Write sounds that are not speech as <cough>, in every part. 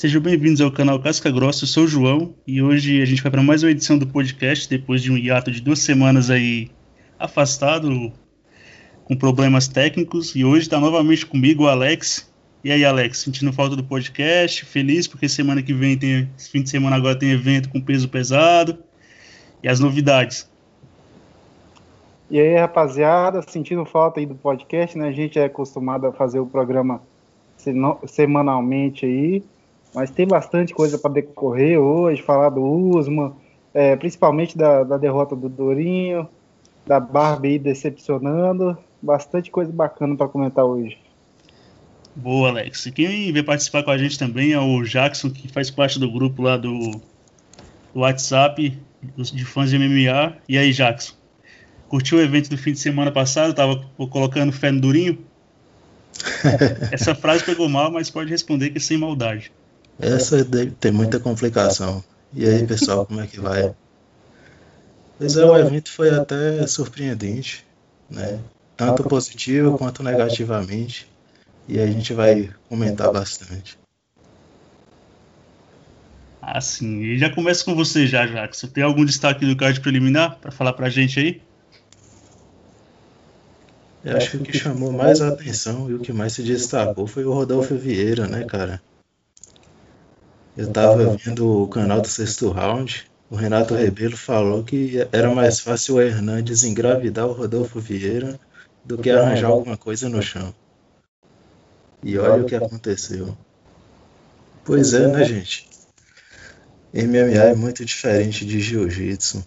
Sejam bem-vindos ao canal Casca Grossa, eu sou o João e hoje a gente vai para mais uma edição do podcast depois de um hiato de duas semanas aí afastado com problemas técnicos e hoje está novamente comigo o Alex. E aí, Alex, sentindo falta do podcast, feliz porque semana que vem tem, fim de semana agora tem evento com peso pesado e as novidades. E aí, rapaziada, sentindo falta aí do podcast, né? A gente é acostumado a fazer o programa semanalmente aí. Mas tem bastante coisa para decorrer hoje, falar do Usman, é, principalmente da, da, derrota do Dorinho, da Barbie decepcionando. Bastante coisa bacana para comentar hoje. Boa, Alex. E quem veio participar com a gente também é o Jackson, que faz parte do grupo lá do, do WhatsApp de fãs de MMA. E aí, Jackson? Curtiu o evento do fim de semana passado? Tava colocando fé no Durinho? <laughs> Essa frase pegou mal, mas pode responder que é sem maldade. Essa tem muita complicação. E aí, pessoal, como é que vai? Pois é, o evento foi até surpreendente, né? Tanto positivo quanto negativamente. E a gente vai comentar bastante. Ah, sim. E já começa com você já, Jackson. Tem algum destaque do card preliminar para falar pra gente aí? Eu acho que o que chamou mais a atenção e o que mais se destacou foi o Rodolfo Vieira, né, cara? Eu estava vendo o canal do sexto round. O Renato Rebelo falou que era mais fácil o Hernandes engravidar o Rodolfo Vieira do que arranjar alguma coisa no chão. E olha o que aconteceu. Pois é, né, gente? MMA é muito diferente de jiu-jitsu.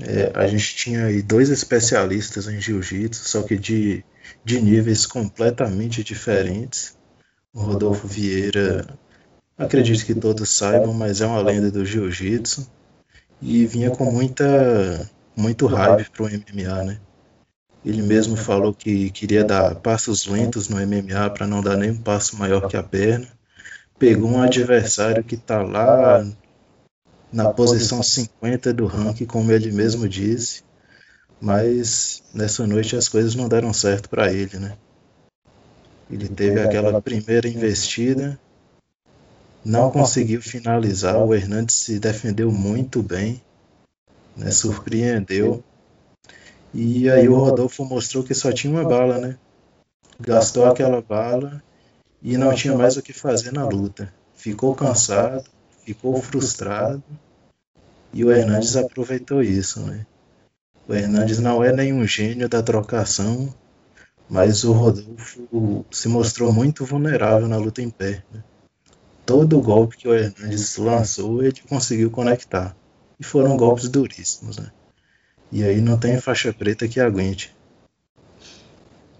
É, a gente tinha aí dois especialistas em jiu-jitsu, só que de, de níveis completamente diferentes. O Rodolfo Vieira Acredito que todos saibam, mas é uma lenda do jiu-jitsu e vinha com muita muito hype pro MMA, né? Ele mesmo falou que queria dar passos lentos no MMA para não dar nem um passo maior que a perna. Pegou um adversário que está lá na posição 50 do ranking, como ele mesmo disse, mas nessa noite as coisas não deram certo para ele, né? Ele teve aquela primeira investida não conseguiu finalizar. O Hernandes se defendeu muito bem, né? surpreendeu. E aí o Rodolfo mostrou que só tinha uma bala, né? Gastou aquela bala e não tinha mais o que fazer na luta. Ficou cansado, ficou frustrado e o Hernandes aproveitou isso, né? O Hernandes não é nenhum gênio da trocação, mas o Rodolfo se mostrou muito vulnerável na luta em pé. Né? Todo golpe que o Hernandes lançou, ele conseguiu conectar. E foram golpes duríssimos, né? E aí não tem faixa preta que aguente.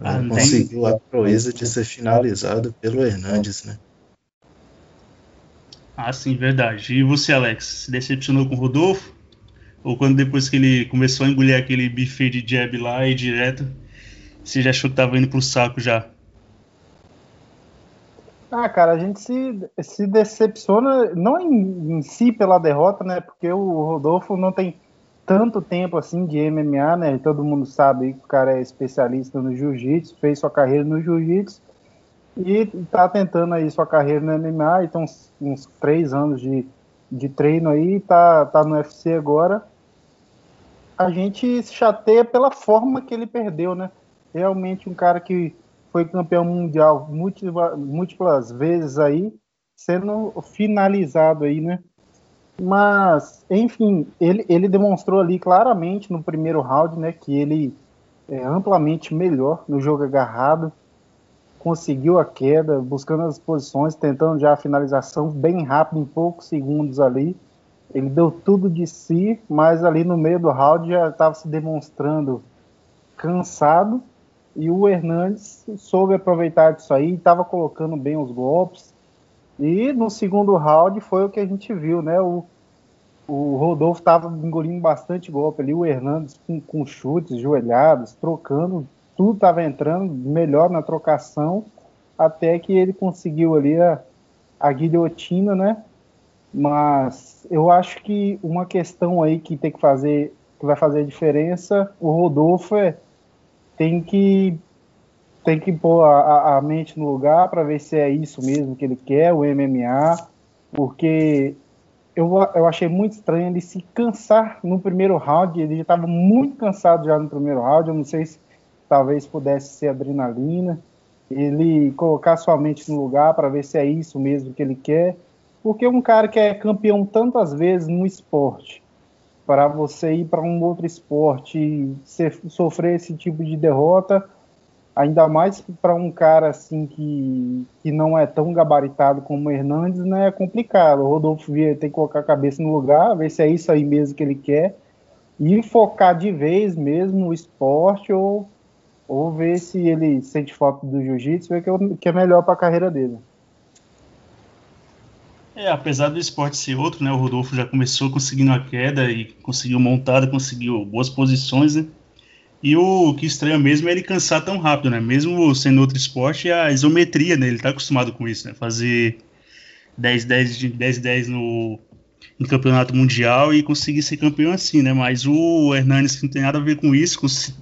Ah, conseguiu a proeza de ser finalizado pelo Hernandes, né? Ah, sim, verdade. E você, Alex, se decepcionou com o Rodolfo? Ou quando depois que ele começou a engolir aquele buffet de jab lá e direto, você já achou que tava indo pro saco já? Ah, cara, a gente se, se decepciona, não em, em, si pela derrota, né? Porque o Rodolfo não tem tanto tempo assim de MMA, né? Todo mundo sabe que o cara é especialista no jiu-jitsu, fez sua carreira no jiu-jitsu e tá tentando aí sua carreira no MMA, então uns, uns três anos de, de treino aí, tá, tá no UFC agora. A gente se chateia pela forma que ele perdeu, né? Realmente um cara que foi campeão mundial múltiplas vezes aí, sendo finalizado aí, né? Mas, enfim, ele, ele demonstrou ali claramente no primeiro round, né, que ele é amplamente melhor no jogo agarrado, conseguiu a queda, buscando as posições, tentando já a finalização bem rápido, em poucos segundos ali. Ele deu tudo de si, mas ali no meio do round já estava se demonstrando cansado e o Hernandes soube aproveitar disso aí, estava colocando bem os golpes. E no segundo round foi o que a gente viu, né? O, o Rodolfo estava engolindo bastante golpe ali, o Hernandes com, com chutes, joelhadas, trocando, tudo estava entrando melhor na trocação, até que ele conseguiu ali a, a guilhotina, né? Mas eu acho que uma questão aí que tem que fazer, que vai fazer a diferença, o Rodolfo é tem que tem que pôr a, a mente no lugar para ver se é isso mesmo que ele quer, o MMA, porque eu, eu achei muito estranho ele se cansar no primeiro round, ele já estava muito cansado já no primeiro round, eu não sei se talvez pudesse ser adrenalina, ele colocar sua mente no lugar para ver se é isso mesmo que ele quer, porque um cara que é campeão tantas vezes no esporte, para você ir para um outro esporte e ser, sofrer esse tipo de derrota, ainda mais para um cara assim que, que não é tão gabaritado como o Hernandes, né, é complicado. O Rodolfo Vieira tem que colocar a cabeça no lugar, ver se é isso aí mesmo que ele quer e focar de vez mesmo no esporte ou, ou ver se ele sente falta do jiu-jitsu, ver que, é, que é melhor para a carreira dele. É, apesar do esporte ser outro, né? O Rodolfo já começou conseguindo a queda e conseguiu montada, conseguiu boas posições, né? E o que estranha mesmo é ele cansar tão rápido, né? Mesmo sendo outro esporte, a isometria, né? Ele tá acostumado com isso, né? Fazer 10-10 10-10 no em campeonato mundial e conseguir ser campeão assim, né? Mas o Hernanes não tem nada a ver com isso,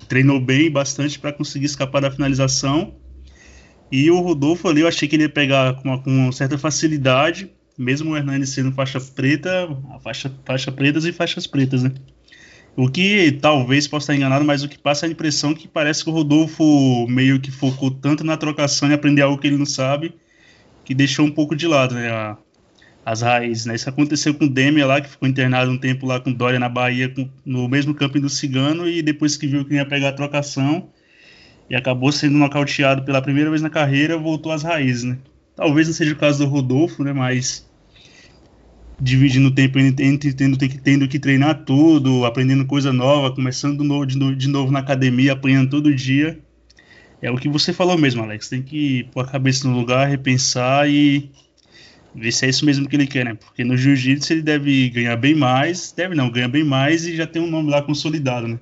treinou bem bastante para conseguir escapar da finalização. E o Rodolfo ali eu achei que ele ia pegar com, uma, com certa facilidade, mesmo o Hernani sendo faixa preta, faixa, faixa pretas e faixas pretas, né? O que talvez possa estar enganado, mas o que passa é a impressão que parece que o Rodolfo meio que focou tanto na trocação e aprender algo que ele não sabe, que deixou um pouco de lado, né? A, as raízes, né? Isso aconteceu com o Demian lá, que ficou internado um tempo lá com Dória na Bahia, com, no mesmo camping do Cigano, e depois que viu que ia pegar a trocação e acabou sendo nocauteado pela primeira vez na carreira, voltou às raízes, né? Talvez não seja o caso do Rodolfo, né? Mas dividindo o tempo entre tendo, tendo que treinar tudo, aprendendo coisa nova, começando de, de novo na academia, apanhando todo dia. É o que você falou mesmo, Alex. Tem que pôr a cabeça no lugar, repensar e ver se é isso mesmo que ele quer, né? Porque no jiu-jitsu ele deve ganhar bem mais, deve não, ganha bem mais e já tem um nome lá consolidado, né?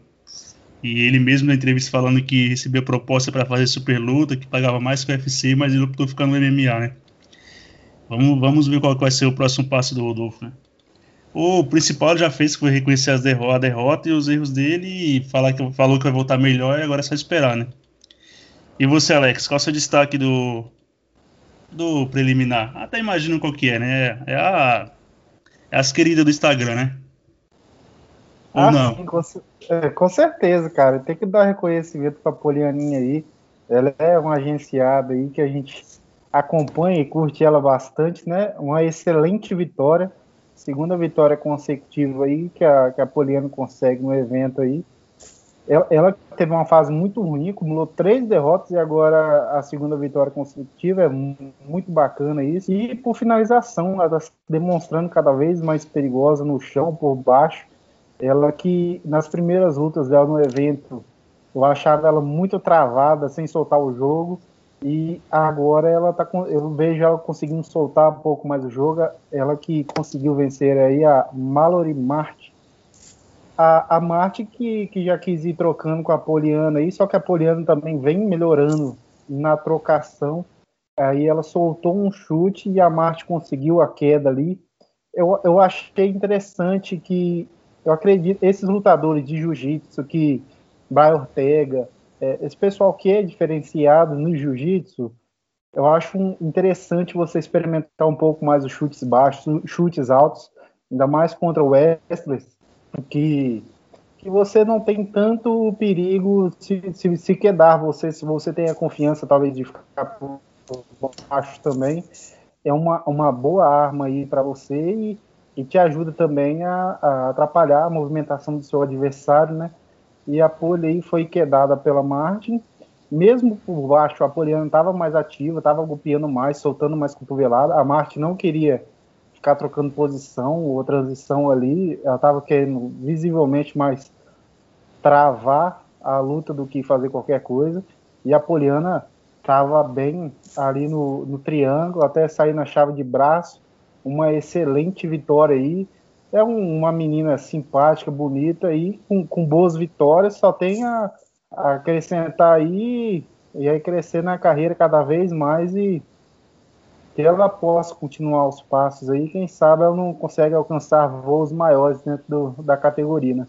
E ele mesmo na entrevista falando que recebeu proposta para fazer super luta, que pagava mais que o UFC, mas ele optou ficar no MMA, né? Vamos, vamos ver qual vai ser o próximo passo do Rodolfo, né? O principal já fez, que foi reconhecer as derro a derrota e os erros dele e falar que, falou que vai voltar melhor e agora é só esperar, né? E você, Alex, qual é o seu destaque do, do preliminar? Até imagino qual que é, né? É, a, é as queridas do Instagram, né? Ou ah, não? Sim, com, é, com, certeza, cara. Tem que dar reconhecimento pra Polianinha aí. Ela é uma agenciada aí que a gente acompanha e curte ela bastante, né? Uma excelente vitória. Segunda vitória consecutiva aí que a, que a Poliana consegue no evento aí. Ela, ela, teve uma fase muito ruim, acumulou três derrotas e agora a segunda vitória consecutiva é muito bacana isso. E por finalização, ela está demonstrando cada vez mais perigosa no chão, por baixo. Ela que nas primeiras lutas dela no evento, eu achava ela muito travada, sem soltar o jogo. E agora ela tá com, eu vejo ela conseguindo soltar um pouco mais o jogo. Ela que conseguiu vencer aí a Mallory Marte. A, a Marte que, que já quis ir trocando com a Poliana aí, só que a Poliana também vem melhorando na trocação. Aí ela soltou um chute e a Marte conseguiu a queda ali. Eu, eu achei interessante que eu acredito, esses lutadores de jiu-jitsu que Brian Ortega, é, esse pessoal que é diferenciado no jiu-jitsu, eu acho interessante você experimentar um pouco mais os chutes baixos, chutes altos, ainda mais contra o Wesley, que, que você não tem tanto perigo se, se, se quedar você, se você tem a confiança talvez de ficar por baixo também, é uma, uma boa arma aí para você e e te ajuda também a, a, atrapalhar a movimentação do seu adversário, né? E a pole aí foi quedada pela Martin. Mesmo por baixo, a Poliana estava mais ativa, estava golpeando mais, soltando mais cotovelada. A Martin não queria ficar trocando posição ou transição ali. Ela estava querendo visivelmente mais travar a luta do que fazer qualquer coisa. E a Poliana estava bem ali no, no triângulo, até sair na chave de braço uma excelente vitória aí. É um, uma menina simpática, bonita aí, com, com boas vitórias, só tem a, a acrescentar aí e aí crescer na carreira cada vez mais e que ela possa continuar os passos aí, quem sabe ela não consegue alcançar voos maiores dentro do, da categoria, né?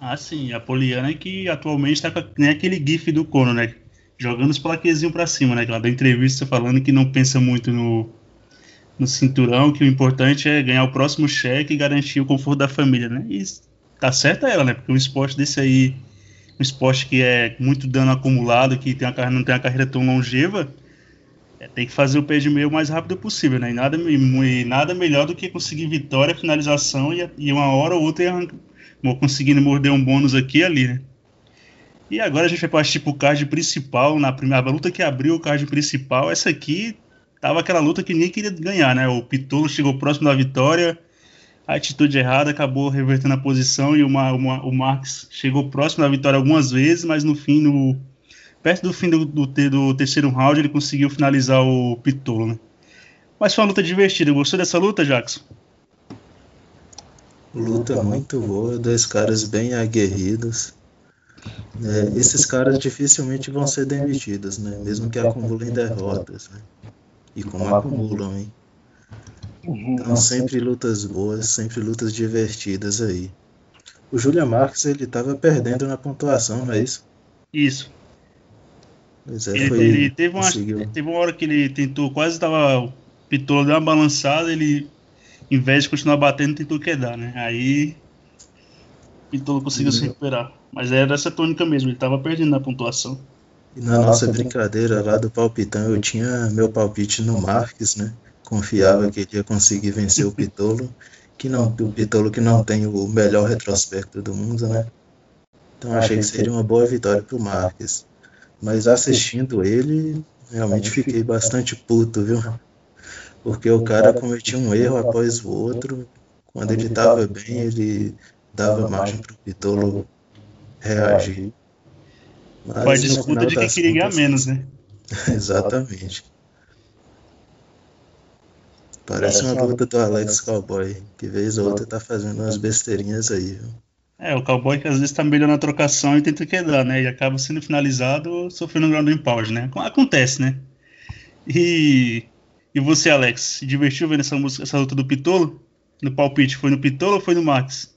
Ah, sim, a Poliana que atualmente está nem aquele gif do Cono, né? jogando os plaquezinhos pra cima, né? Que ela deu entrevista falando que não pensa muito no, no cinturão, que o importante é ganhar o próximo cheque e garantir o conforto da família, né? E tá certa ela, né? Porque um esporte desse aí, um esporte que é muito dano acumulado, que tem uma, não tem uma carreira tão longeva, é, tem que fazer o pé de meio o mais rápido possível, né? E nada, e nada melhor do que conseguir vitória, finalização e, e uma hora ou outra conseguindo morder um bônus aqui e ali, né? E agora a gente vai partir pro card principal, na primeira luta que abriu o card principal. Essa aqui tava aquela luta que ninguém queria ganhar, né? O Pitolo chegou próximo da vitória, a atitude errada acabou revertendo a posição e uma, uma, o Marx chegou próximo da vitória algumas vezes, mas no fim, no, perto do fim do, do, do terceiro round, ele conseguiu finalizar o Pitolo, né? Mas foi uma luta divertida. Gostou dessa luta, Jackson? Luta muito boa, dois caras bem aguerridos. É, esses caras dificilmente vão ser demitidos, né? Mesmo que acumulem derrotas, né? E como acumulam, hein? Então sempre lutas boas, sempre lutas divertidas aí. O Julia Marques ele tava perdendo na pontuação, não é isso? Isso. Pois é, ele, foi, ele teve, uma, teve uma hora que ele tentou, quase tava. Pitou, deu uma balançada, ele, em vez de continuar batendo, tentou quedar, né? Aí. Pitou conseguiu se recuperar. Mas era essa tônica mesmo, ele tava perdendo na pontuação. E na nossa brincadeira lá do palpitão, eu tinha meu palpite no Marques, né? Confiava que ele ia conseguir vencer o <laughs> Pitolo, que não, o Pitolo que não tem o melhor retrospecto do mundo, né? Então achei que seria uma boa vitória pro Marques. Mas assistindo ele, realmente fiquei bastante puto, viu? Porque o cara cometia um erro após o outro. Quando ele estava bem, ele dava margem para o Pitolo reagir. Mas, Faz disputa de quem queria ganhar menos, né? <laughs> Exatamente. Parece uma luta do Alex Cowboy, que vez ou outra tá fazendo umas besteirinhas aí, viu? É, o cowboy que às vezes tá melhor na trocação e tenta quedar, né? E acaba sendo finalizado sofrendo um ground pound, né? Acontece, né? E, e você, Alex, se divertiu vendo essa, música, essa luta do Pitolo? No palpite, foi no Pitolo ou foi no Max?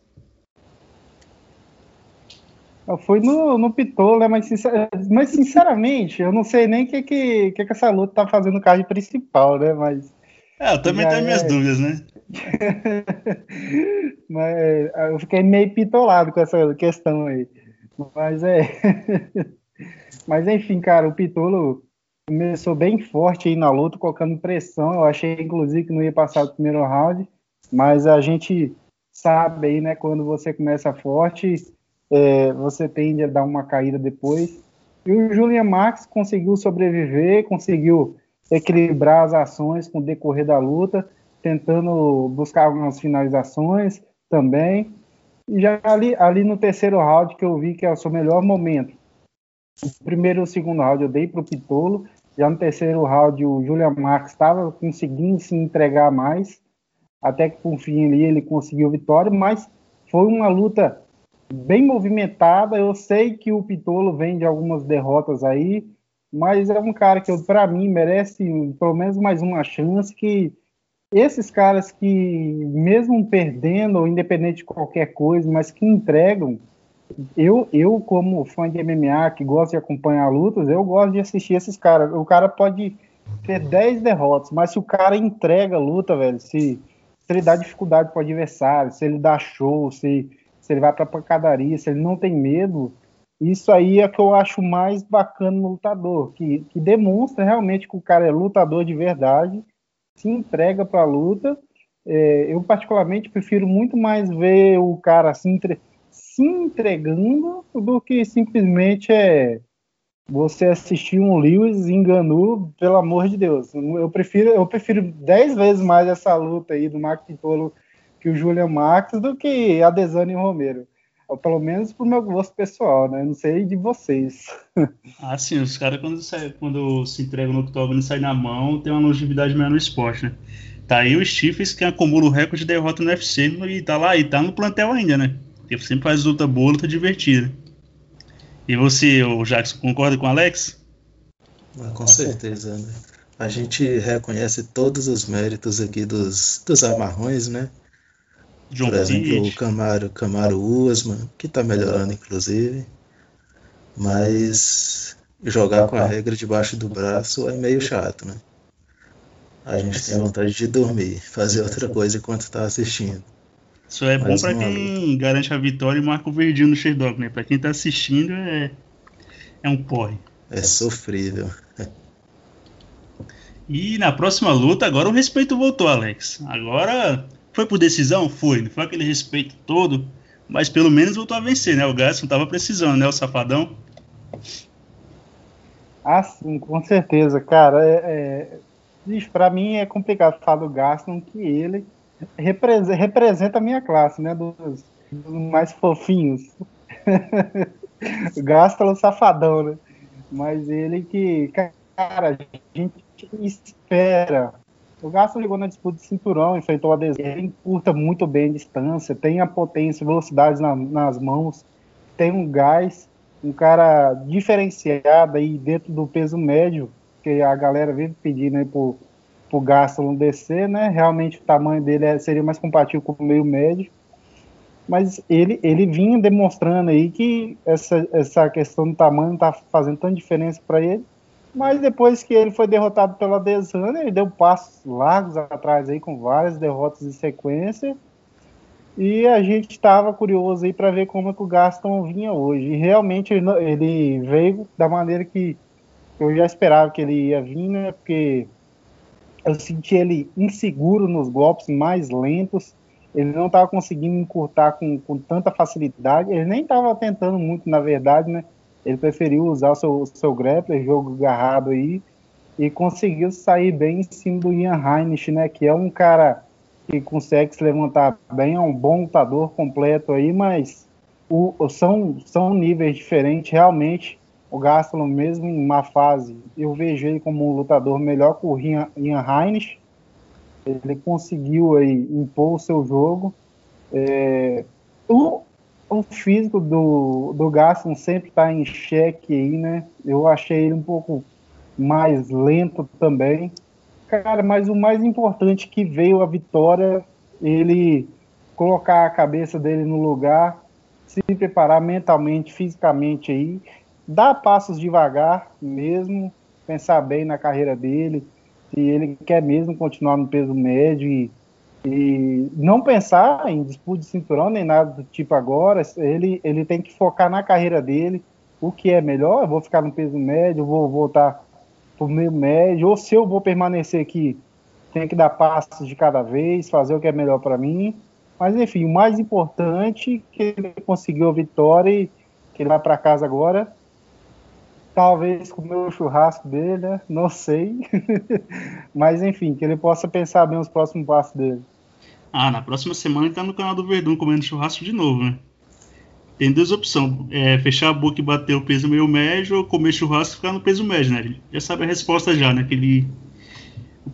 Eu fui no, no Pitolo, né? Mas, sincer, mas sinceramente, eu não sei nem o que, que, que, que essa luta tá fazendo no card principal, né? Mas. É, eu também tenho é... minhas dúvidas, né? <laughs> Mas é, eu fiquei meio pitolado com essa questão aí. Mas é. <laughs> Mas enfim, cara, o Pitolo começou bem forte aí na luta, colocando pressão. Eu achei, inclusive, que não ia passar o primeiro round. Mas a gente sabe aí, né, quando você começa forte, é, você tende a dar uma caída depois. E o Julian Max conseguiu sobreviver, conseguiu equilibrar as ações com o decorrer da luta tentando buscar algumas finalizações também. E já ali, ali no terceiro round que eu vi que é o seu melhor momento. O primeiro e o segundo round eu dei para o Pitolo. Já no terceiro round o Julian Marques estava conseguindo se entregar mais. Até que por fim ali ele conseguiu vitória, mas foi uma luta bem movimentada. Eu sei que o Pitolo vem de algumas derrotas aí, mas é um cara que para mim merece pelo menos mais uma chance que esses caras que, mesmo perdendo, independente de qualquer coisa, mas que entregam, eu, eu como fã de MMA, que gosta de acompanhar lutas, eu gosto de assistir esses caras. O cara pode ter 10 derrotas, mas se o cara entrega a luta, velho, se, se ele dá dificuldade para o adversário, se ele dá show, se, se ele vai para pancadaria, se ele não tem medo, isso aí é que eu acho mais bacana no lutador, que, que demonstra realmente que o cara é lutador de verdade se entrega para a luta. É, eu, particularmente, prefiro muito mais ver o cara se, entre... se entregando do que simplesmente é você assistir um Lewis enganou, pelo amor de Deus. Eu prefiro, eu prefiro dez vezes mais essa luta aí do Marco Titolo que o Julian Max do que a Desane e o Romero. Ou pelo menos pro meu gosto pessoal, né? Não sei de vocês. <laughs> Ah, sim, os caras quando, quando se entregam no octógono e saem na mão, tem uma longevidade maior no esporte, né? Tá aí o Stephens que acumula o recorde de derrota no UFC e tá lá, e tá no plantel ainda, né? Ele sempre faz luta boa, luta divertida. E você, o Jackson, concorda com o Alex? Ah, com certeza, né? A gente reconhece todos os méritos aqui dos, dos amarrões, né? John Por exemplo, o Camaro, Camaro Usman, que está melhorando inclusive. Mas jogar com a regra debaixo do braço é meio chato, né? A gente tem vontade de dormir, fazer outra coisa enquanto está assistindo. Isso é bom para quem garante a vitória e marca o verdinho no Sherdog, né? Para quem tá assistindo é é um porre. É sofrível. <laughs> E na próxima luta, agora o respeito voltou, Alex. Agora foi por decisão? Foi. Não foi aquele respeito todo, mas pelo menos voltou a vencer, né? O Gaston tava precisando, né? O safadão. Ah, sim, com certeza, cara. É, é... para mim é complicado falar do Gaston que ele representa, representa a minha classe, né? Dos, dos mais fofinhos. <laughs> Gaston safadão, né? Mas ele que, cara, a gente espera. O Gaston ligou na disputa de cinturão, enfrentou a desenho, ele encurta muito bem a distância, tem a potência velocidade na, nas mãos, tem um gás, um cara diferenciado aí dentro do peso médio, que a galera vive pedindo aí pro, pro Gaston descer, né? Realmente o tamanho dele é, seria mais compatível com o meio médio mas ele, ele vinha demonstrando aí que essa, essa questão do tamanho não está fazendo tanta diferença para ele. Mas depois que ele foi derrotado pela Desana, ele deu passos largos atrás aí com várias derrotas em sequência. E a gente estava curioso aí para ver como é que o Gaston vinha hoje. E realmente ele, veio da maneira que eu já esperava que ele ia vir, né? Porque eu senti ele inseguro nos golpes mais lentos ele não estava conseguindo encurtar com, com tanta facilidade, ele nem estava tentando muito, na verdade, né? Ele preferiu usar o seu, seu grappler, jogo agarrado aí, e conseguiu sair bem em cima do Ian Heinrich, né? Que é um cara que consegue se levantar bem, é um bom lutador completo aí, mas o, são, são níveis diferentes, realmente. O Gastelum, mesmo em uma fase, eu vejo ele como um lutador melhor que o Ian, Ian Heinrich, ele conseguiu aí impor o seu jogo. É, o, o físico do, do Gaston sempre está em xeque aí, né? Eu achei ele um pouco mais lento também. Cara, mas o mais importante que veio a vitória, ele colocar a cabeça dele no lugar, se preparar mentalmente, fisicamente aí, dar passos devagar mesmo, pensar bem na carreira dele, se ele quer mesmo continuar no peso médio e, e não pensar em disputa de cinturão nem nada do tipo agora, ele, ele tem que focar na carreira dele, o que é melhor, eu vou ficar no peso médio, vou voltar pro meio médio, ou se eu vou permanecer aqui, tem que dar passos de cada vez, fazer o que é melhor para mim. Mas enfim, o mais importante é que ele conseguiu a vitória e que ele vai para casa agora talvez comer o churrasco dele, né? Não sei. <laughs> Mas enfim, que ele possa pensar bem os próximos passos dele. Ah, na próxima semana ele tá no canal do Verdun comendo churrasco de novo, né? Tem duas opções: é, fechar a boca e bater o peso meio médio, ou comer churrasco e ficar no peso médio, né? Ele já sabe a resposta já, né? Que ele,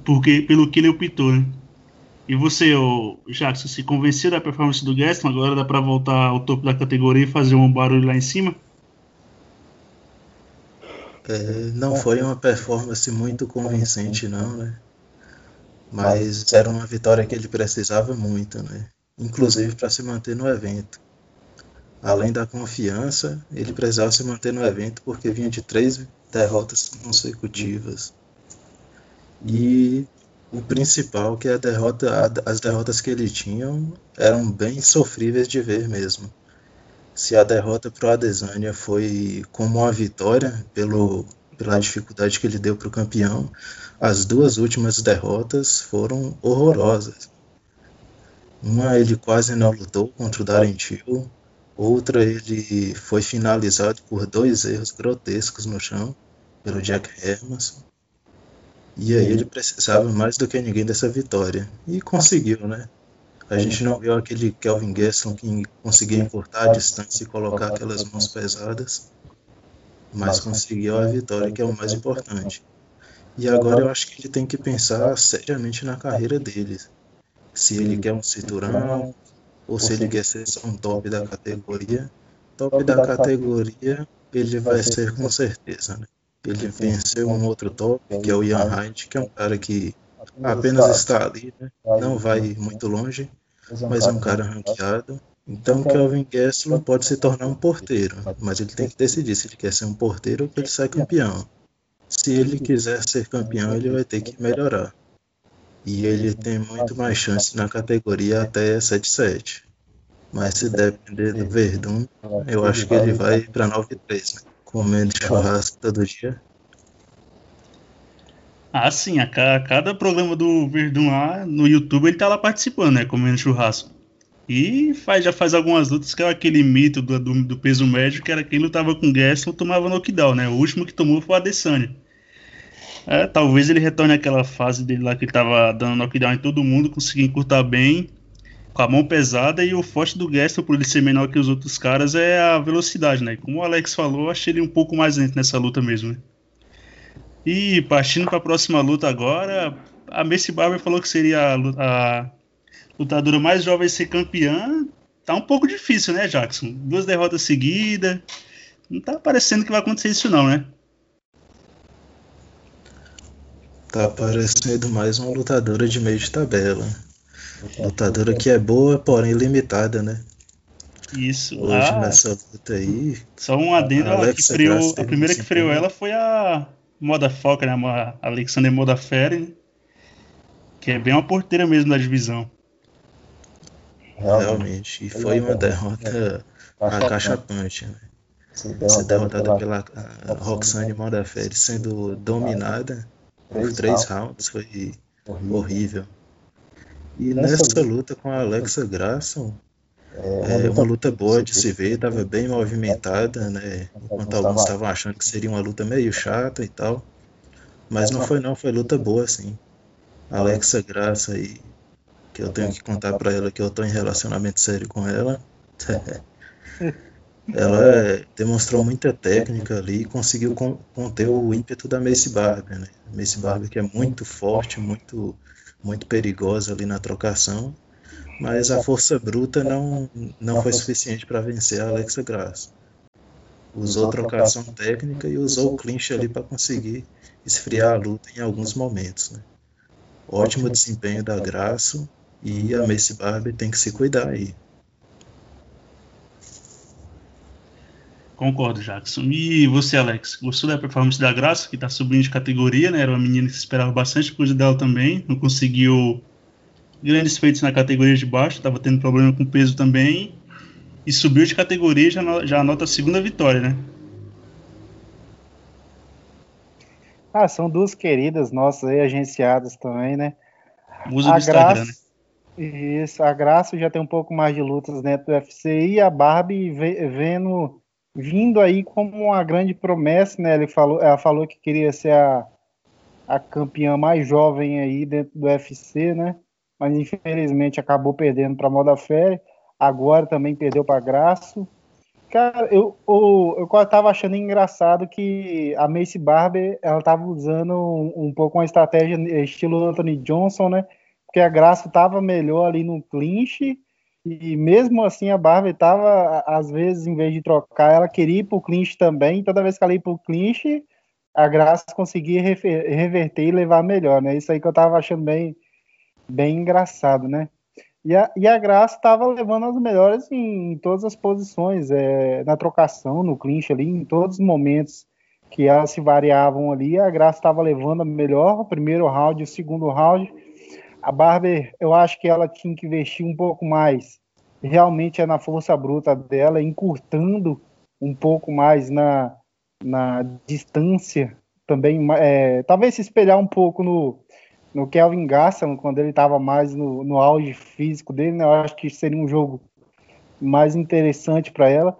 porque, pelo que ele optou, né? E você, ô, Jackson, se convenceu da performance do Gaston, agora dá para voltar ao topo da categoria e fazer um barulho lá em cima? É, não foi uma performance muito convincente, não, né? Mas era uma vitória que ele precisava muito, né? Inclusive para se manter no evento. Além da confiança, ele precisava se manter no evento porque vinha de três derrotas consecutivas. E o principal, que é a derrota, as derrotas que ele tinha eram bem sofríveis de ver mesmo se a derrota para o Adesanya foi como uma vitória pelo, pela dificuldade que ele deu para o campeão, as duas últimas derrotas foram horrorosas. Uma ele quase não lutou contra o Darren Till, outra ele foi finalizado por dois erros grotescos no chão pelo Jack Hermanson. E aí ele precisava mais do que ninguém dessa vitória. E conseguiu, né? A gente não viu aquele Kelvin Gaston que conseguia encurtar a distância e colocar aquelas mãos pesadas, mas conseguiu a vitória, que é o mais importante. E agora eu acho que ele tem que pensar seriamente na carreira dele. Se ele quer um cinturão, ou se ele quer ser um top da categoria. Top da categoria ele vai ser com certeza, né? Ele venceu um outro top, que é o Ian Hyde, que é um cara que apenas está ali, né? não vai muito longe, mas é um cara ranqueado. Então Kelvin Gastelum pode se tornar um porteiro, mas ele tem que decidir se ele quer ser um porteiro ou que ele sai campeão. Se ele quiser ser campeão, ele vai ter que melhorar. E ele tem muito mais chance na categoria até 7-7. Mas se depender do Verdun, eu acho que ele vai para 9-3, né? comendo churrasco todo dia. Ah, sim, a cada programa do Verdun lá no YouTube ele tá lá participando, né? Comendo churrasco. E faz, já faz algumas lutas, que é aquele mito do, do, do peso médio, que era quem lutava com Gaston tomava knockdown, né? O último que tomou foi o Adesanya. É, talvez ele retorne àquela fase dele lá que ele tava dando knockdown em todo mundo, conseguindo encurtar bem, com a mão pesada, e o forte do Gaston, por ele ser menor que os outros caras, é a velocidade, né? Como o Alex falou, achei ele um pouco mais lento nessa luta mesmo, né? E partindo para a próxima luta agora, a Messi Barber falou que seria a, a lutadora mais jovem a ser campeã, tá um pouco difícil, né, Jackson? Duas derrotas seguidas. Não tá parecendo que vai acontecer isso não, né? Tá parecendo mais uma lutadora de meio de tabela. Lutadora que é boa, porém limitada, né? Isso. Hoje ah, nessa luta aí. Só um adendo, a, que freou, a primeira que freou ela foi a Moda Foca, né? A Alexander Moda né? que é bem uma porteira mesmo da divisão. Realmente. E foi uma derrota acachapante. Né? Ser derrotada pela Roxane Modafferi sendo dominada por três rounds foi horrível. E nessa luta com a Alexa Grasson, é uma luta boa de se ver, estava bem movimentada, né? Enquanto alguns estavam achando que seria uma luta meio chata e tal. Mas não foi não, foi luta boa, assim. Alexa Graça aí que eu tenho que contar para ela que eu tô em relacionamento sério com ela. <laughs> ela é, demonstrou muita técnica ali e conseguiu conter o ímpeto da Macy Barber, né? Macy Barber que é muito forte, muito muito perigosa ali na trocação, mas a força bruta não não foi suficiente para vencer a Alexa Graça. Usou trocação técnica e usou o clinch ali para conseguir esfriar a luta em alguns momentos, né? Ótimo desempenho da Graça e a Macy Barber tem que se cuidar aí. Concordo, Jackson. E você, Alex? Gostou da performance da Graça, que está subindo de categoria, né? Era uma menina que se esperava bastante coisa dela também. Não conseguiu grandes feitos na categoria de baixo, estava tendo problema com peso também. E subiu de categoria já, já anota a segunda vitória, né? Ah, são duas queridas nossas aí, agenciadas também, né? Usa do Instagram, Graça... né? Isso, a Graça já tem um pouco mais de lutas dentro do UFC e a Barbie vendo, vindo aí como uma grande promessa, né? Ele falou, ela falou que queria ser a, a campeã mais jovem aí dentro do UFC, né? Mas infelizmente acabou perdendo para Moda Fé. Agora também perdeu para Graço. Cara, eu, eu, eu tava achando engraçado que a Macy Barber ela tava usando um, um pouco uma estratégia estilo Anthony Johnson, né? porque a Graça estava melhor ali no clinch, e mesmo assim a Barbie estava, às vezes, em vez de trocar, ela queria ir para o clinch também, toda vez que ela ia para o clinch, a Graça conseguia reverter e levar melhor, né? Isso aí que eu estava achando bem, bem engraçado, né? E a, e a Graça estava levando as melhores em, em todas as posições, é, na trocação, no clinch ali, em todos os momentos que elas se variavam ali, a Graça estava levando a melhor, o primeiro round, o segundo round, a Barber, eu acho que ela tinha que investir um pouco mais. Realmente é na força bruta dela, encurtando um pouco mais na, na distância também. É, talvez se espelhar um pouco no, no Kelvin Gasson, quando ele estava mais no, no auge físico dele, né? eu acho que seria um jogo mais interessante para ela.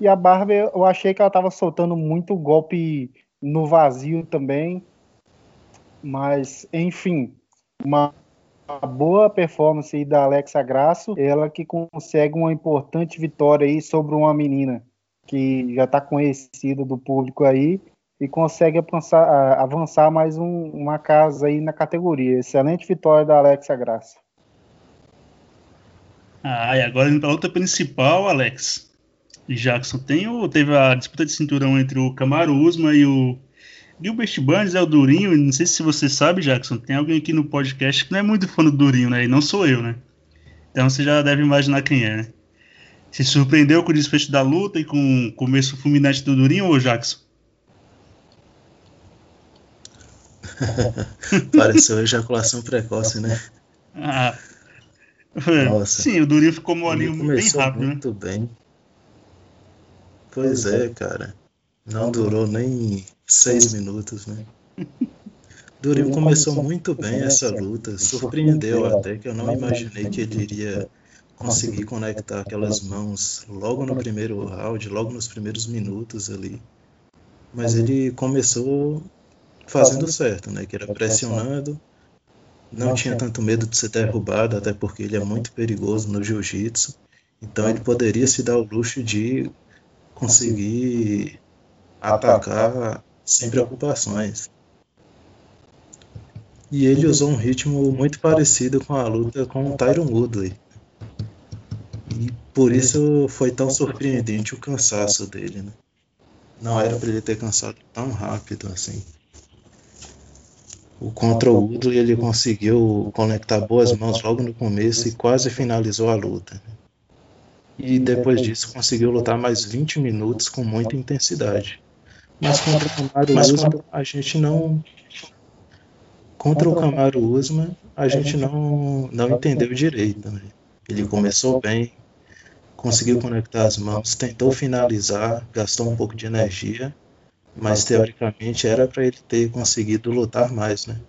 E a Barber, eu achei que ela estava soltando muito golpe no vazio também. Mas, enfim, uma uma boa performance da Alexa Grasso, ela que consegue uma importante vitória aí sobre uma menina que já está conhecida do público aí e consegue avançar, avançar mais um, uma casa aí na categoria. Excelente vitória da Alexa Graça. Ah, e agora indo para a luta principal, Alex. Jackson tem teve a disputa de cinturão entre o Kamaru Usman e o Gilbert Burns é o Durinho, não sei se você sabe, Jackson, tem alguém aqui no podcast que não é muito fã do Durinho, né? E não sou eu, né? Então você já deve imaginar quem é, né? Se surpreendeu com o desfecho da luta e com o começo fulminante do Durinho ou Jackson? <laughs> Pareceu ejaculação precoce, né? Ah. Nossa. Sim, o Durinho ficou molinho bem rápido, né? muito né? bem. Pois é, cara. Não durou nem seis minutos, né? Durinho começou muito bem essa luta, surpreendeu até que eu não imaginei que ele iria conseguir conectar aquelas mãos logo no primeiro round, logo nos primeiros minutos ali. Mas ele começou fazendo certo, né? Que era pressionando, não tinha tanto medo de ser derrubado, até porque ele é muito perigoso no jiu-jitsu. Então ele poderia se dar o luxo de conseguir atacar sem preocupações. E ele usou um ritmo muito parecido com a luta com o Tyron Woodley. E por isso foi tão surpreendente o cansaço dele, né? Não era para ele ter cansado tão rápido assim. O contra o Woodley ele conseguiu conectar boas mãos logo no começo e quase finalizou a luta. E depois disso conseguiu lutar mais 20 minutos com muita intensidade. Mas contra o Camaro Usman a gente não contra o Camaro Usman a gente não não entendeu direito. Né? Ele começou bem, conseguiu conectar as mãos, tentou finalizar, gastou um pouco de energia mas teoricamente era para ele ter conseguido lutar mais, né?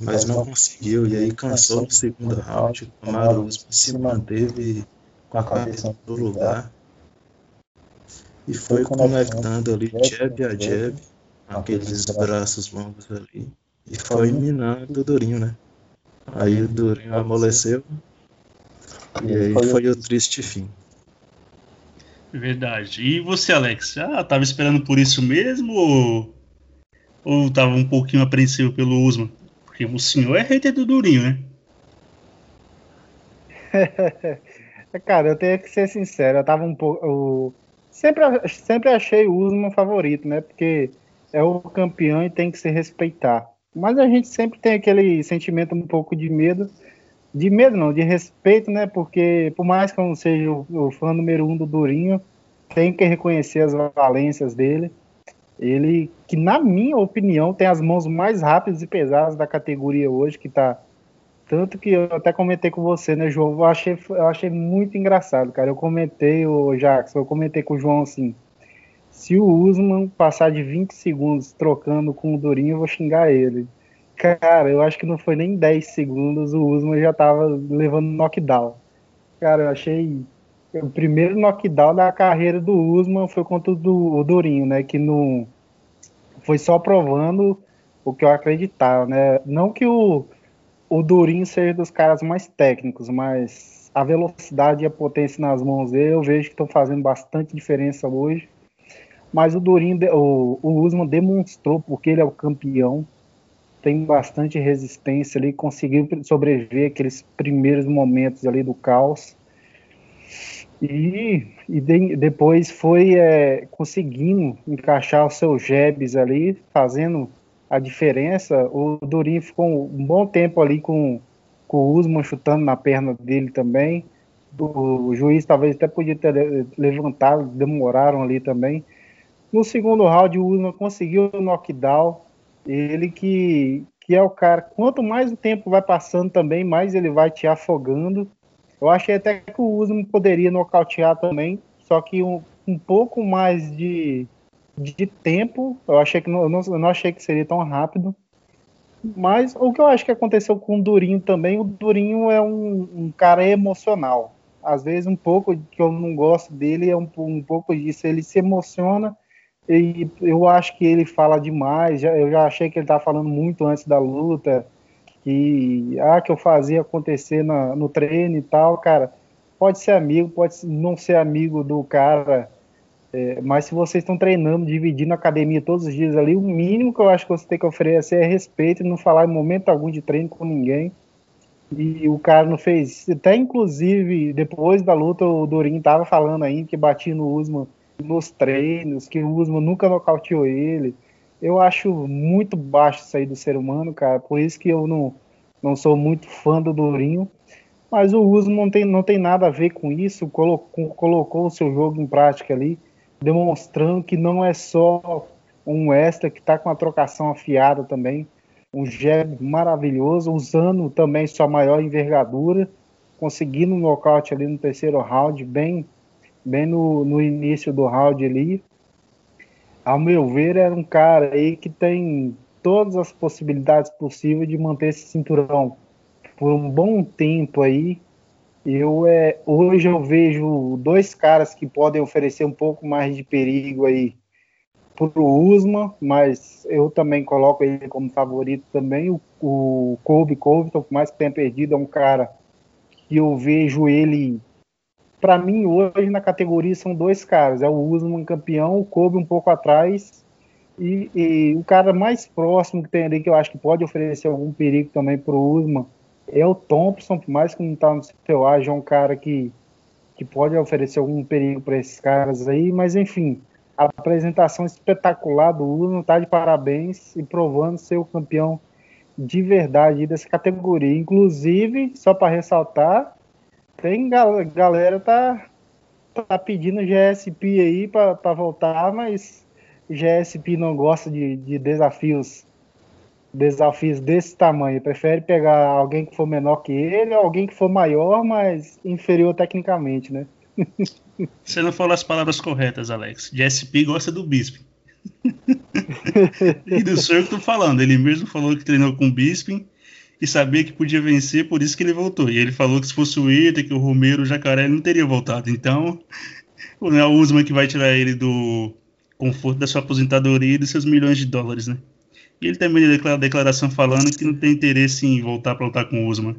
Mas não conseguiu, e aí cansou no segundo round. O Kamaru se manteve com a cabeça no lugar e foi conectando ali jab a jab, aqueles braços longos ali, e foi minando o Durinho, né? Aí o Durinho amoleceu, e aí foi o triste fim. Verdade. E você, Alex? Ah, tava esperando por isso mesmo ou, tava um pouquinho apreensivo pelo Usman? Porque o senhor é hater do Durinho, né? <laughs> Cara, eu tenho que ser sincero, eu tava um pouco. Sempre, sempre achei o Usman favorito, né? Porque é o campeão e tem que se respeitar. Mas a gente sempre tem aquele sentimento um pouco de medo. De medo não, de respeito, né? Porque por mais que eu não seja o, o fã número um do Durinho, tenho que reconhecer as valências dele. Ele, que na minha opinião, tem as mãos mais rápidas e pesadas da categoria hoje, que tá. Tanto que eu até comentei com você, né, João? Eu achei, eu achei muito engraçado, cara. Eu comentei, o Jackson, eu comentei com o João assim. Se o Usman passar de 20 segundos trocando com o Durinho, eu vou xingar ele. Cara, eu acho que não foi nem 10 segundos, o Usman já tava levando knockdown. Cara, eu achei o primeiro knockdown da carreira do Usman foi contra o, do, o Durinho, né? Que não foi só provando o que eu acreditava, né? Não que o, o Durinho seja dos caras mais técnicos, mas a velocidade e a potência nas mãos dele eu vejo que estão fazendo bastante diferença hoje. Mas o Durinho, o, o Usman demonstrou porque ele é o campeão, tem bastante resistência ali, conseguiu sobreviver aqueles primeiros momentos ali do caos e, e de, depois foi é, conseguindo encaixar os seus jabs ali, fazendo a diferença. O Durinho ficou um bom tempo ali com, com o Usman chutando na perna dele também. O juiz talvez até podia ter levantado, demoraram ali também. No segundo round, o Usman conseguiu o knockdown. Ele que, que é o cara, quanto mais o tempo vai passando também, mais ele vai te afogando. Eu achei até que o Usman poderia nocautear também, só que um, um pouco mais de, de tempo. Eu achei que não, eu não, achei que seria tão rápido. Mas o que eu acho que aconteceu com o Durinho também, o Durinho é um, um cara emocional. Às vezes um pouco que eu não gosto dele é um, um pouco disso. Ele se emociona e eu acho que ele fala demais. Eu já achei que ele estava falando muito antes da luta que ah, que eu fazia acontecer na, no treino e tal, cara, pode ser amigo, pode não ser amigo do cara, é, mas se vocês estão treinando, dividindo a academia todos os dias ali, o mínimo que eu acho que você tem que oferecer é respeito e não falar em momento algum de treino com ninguém. E o cara não fez, até inclusive depois da luta o Dorinho tava falando ainda que batia no Usman nos treinos, que o Usman nunca nocauteou ele eu acho muito baixo isso aí do ser humano, cara. Por isso que eu não, não sou muito fã do Durinho. Mas o Usman não tem, não tem nada a ver com isso, colocou, colocou o seu jogo em prática ali, demonstrando que não é só um extra que está com a trocação afiada também, um jab maravilhoso, usando também sua maior envergadura, conseguindo um nocaute ali no terceiro round, bem, bem no, no início do round ali. Ao meu ver, era um cara aí que tem todas as possibilidades possíveis de manter esse cinturão por um bom tempo aí. Eu é, hoje eu vejo dois caras que podem oferecer um pouco mais de perigo aí pro Usman, mas eu também coloco ele como favorito também. O, o Kobe Covington, por mais que tenha perdido, é um cara que eu vejo ele. Para mim, hoje na categoria são dois caras: é o Usman campeão, o Kobe um pouco atrás. E, e, o cara mais próximo que tem ali, que eu acho que pode oferecer algum perigo também pro Usman, é o Thompson, por mais que não tá no seu ágio, é um cara que, que pode oferecer algum perigo para esses caras aí, mas enfim, a apresentação espetacular do Uno, tá de parabéns e provando ser o campeão de verdade dessa categoria. Inclusive, só para ressaltar, tem gal galera tá tá pedindo GSP aí para voltar, mas GSP não gosta de, de desafios desafios desse tamanho. Prefere pegar alguém que for menor que ele, alguém que for maior, mas inferior tecnicamente, né? <laughs> Você não falou as palavras corretas, Alex. De gosta do Bisping. <laughs> e do senhor que eu tô falando. Ele mesmo falou que treinou com o Bisping e sabia que podia vencer, por isso que ele voltou. E ele falou que se fosse o Ita, que o Romero, o Jacaré, ele não teria voltado. Então, não é o Usman que vai tirar ele do conforto da sua aposentadoria e dos seus milhões de dólares, né? E ele também declara a declaração falando que não tem interesse em voltar para lutar com o Usman.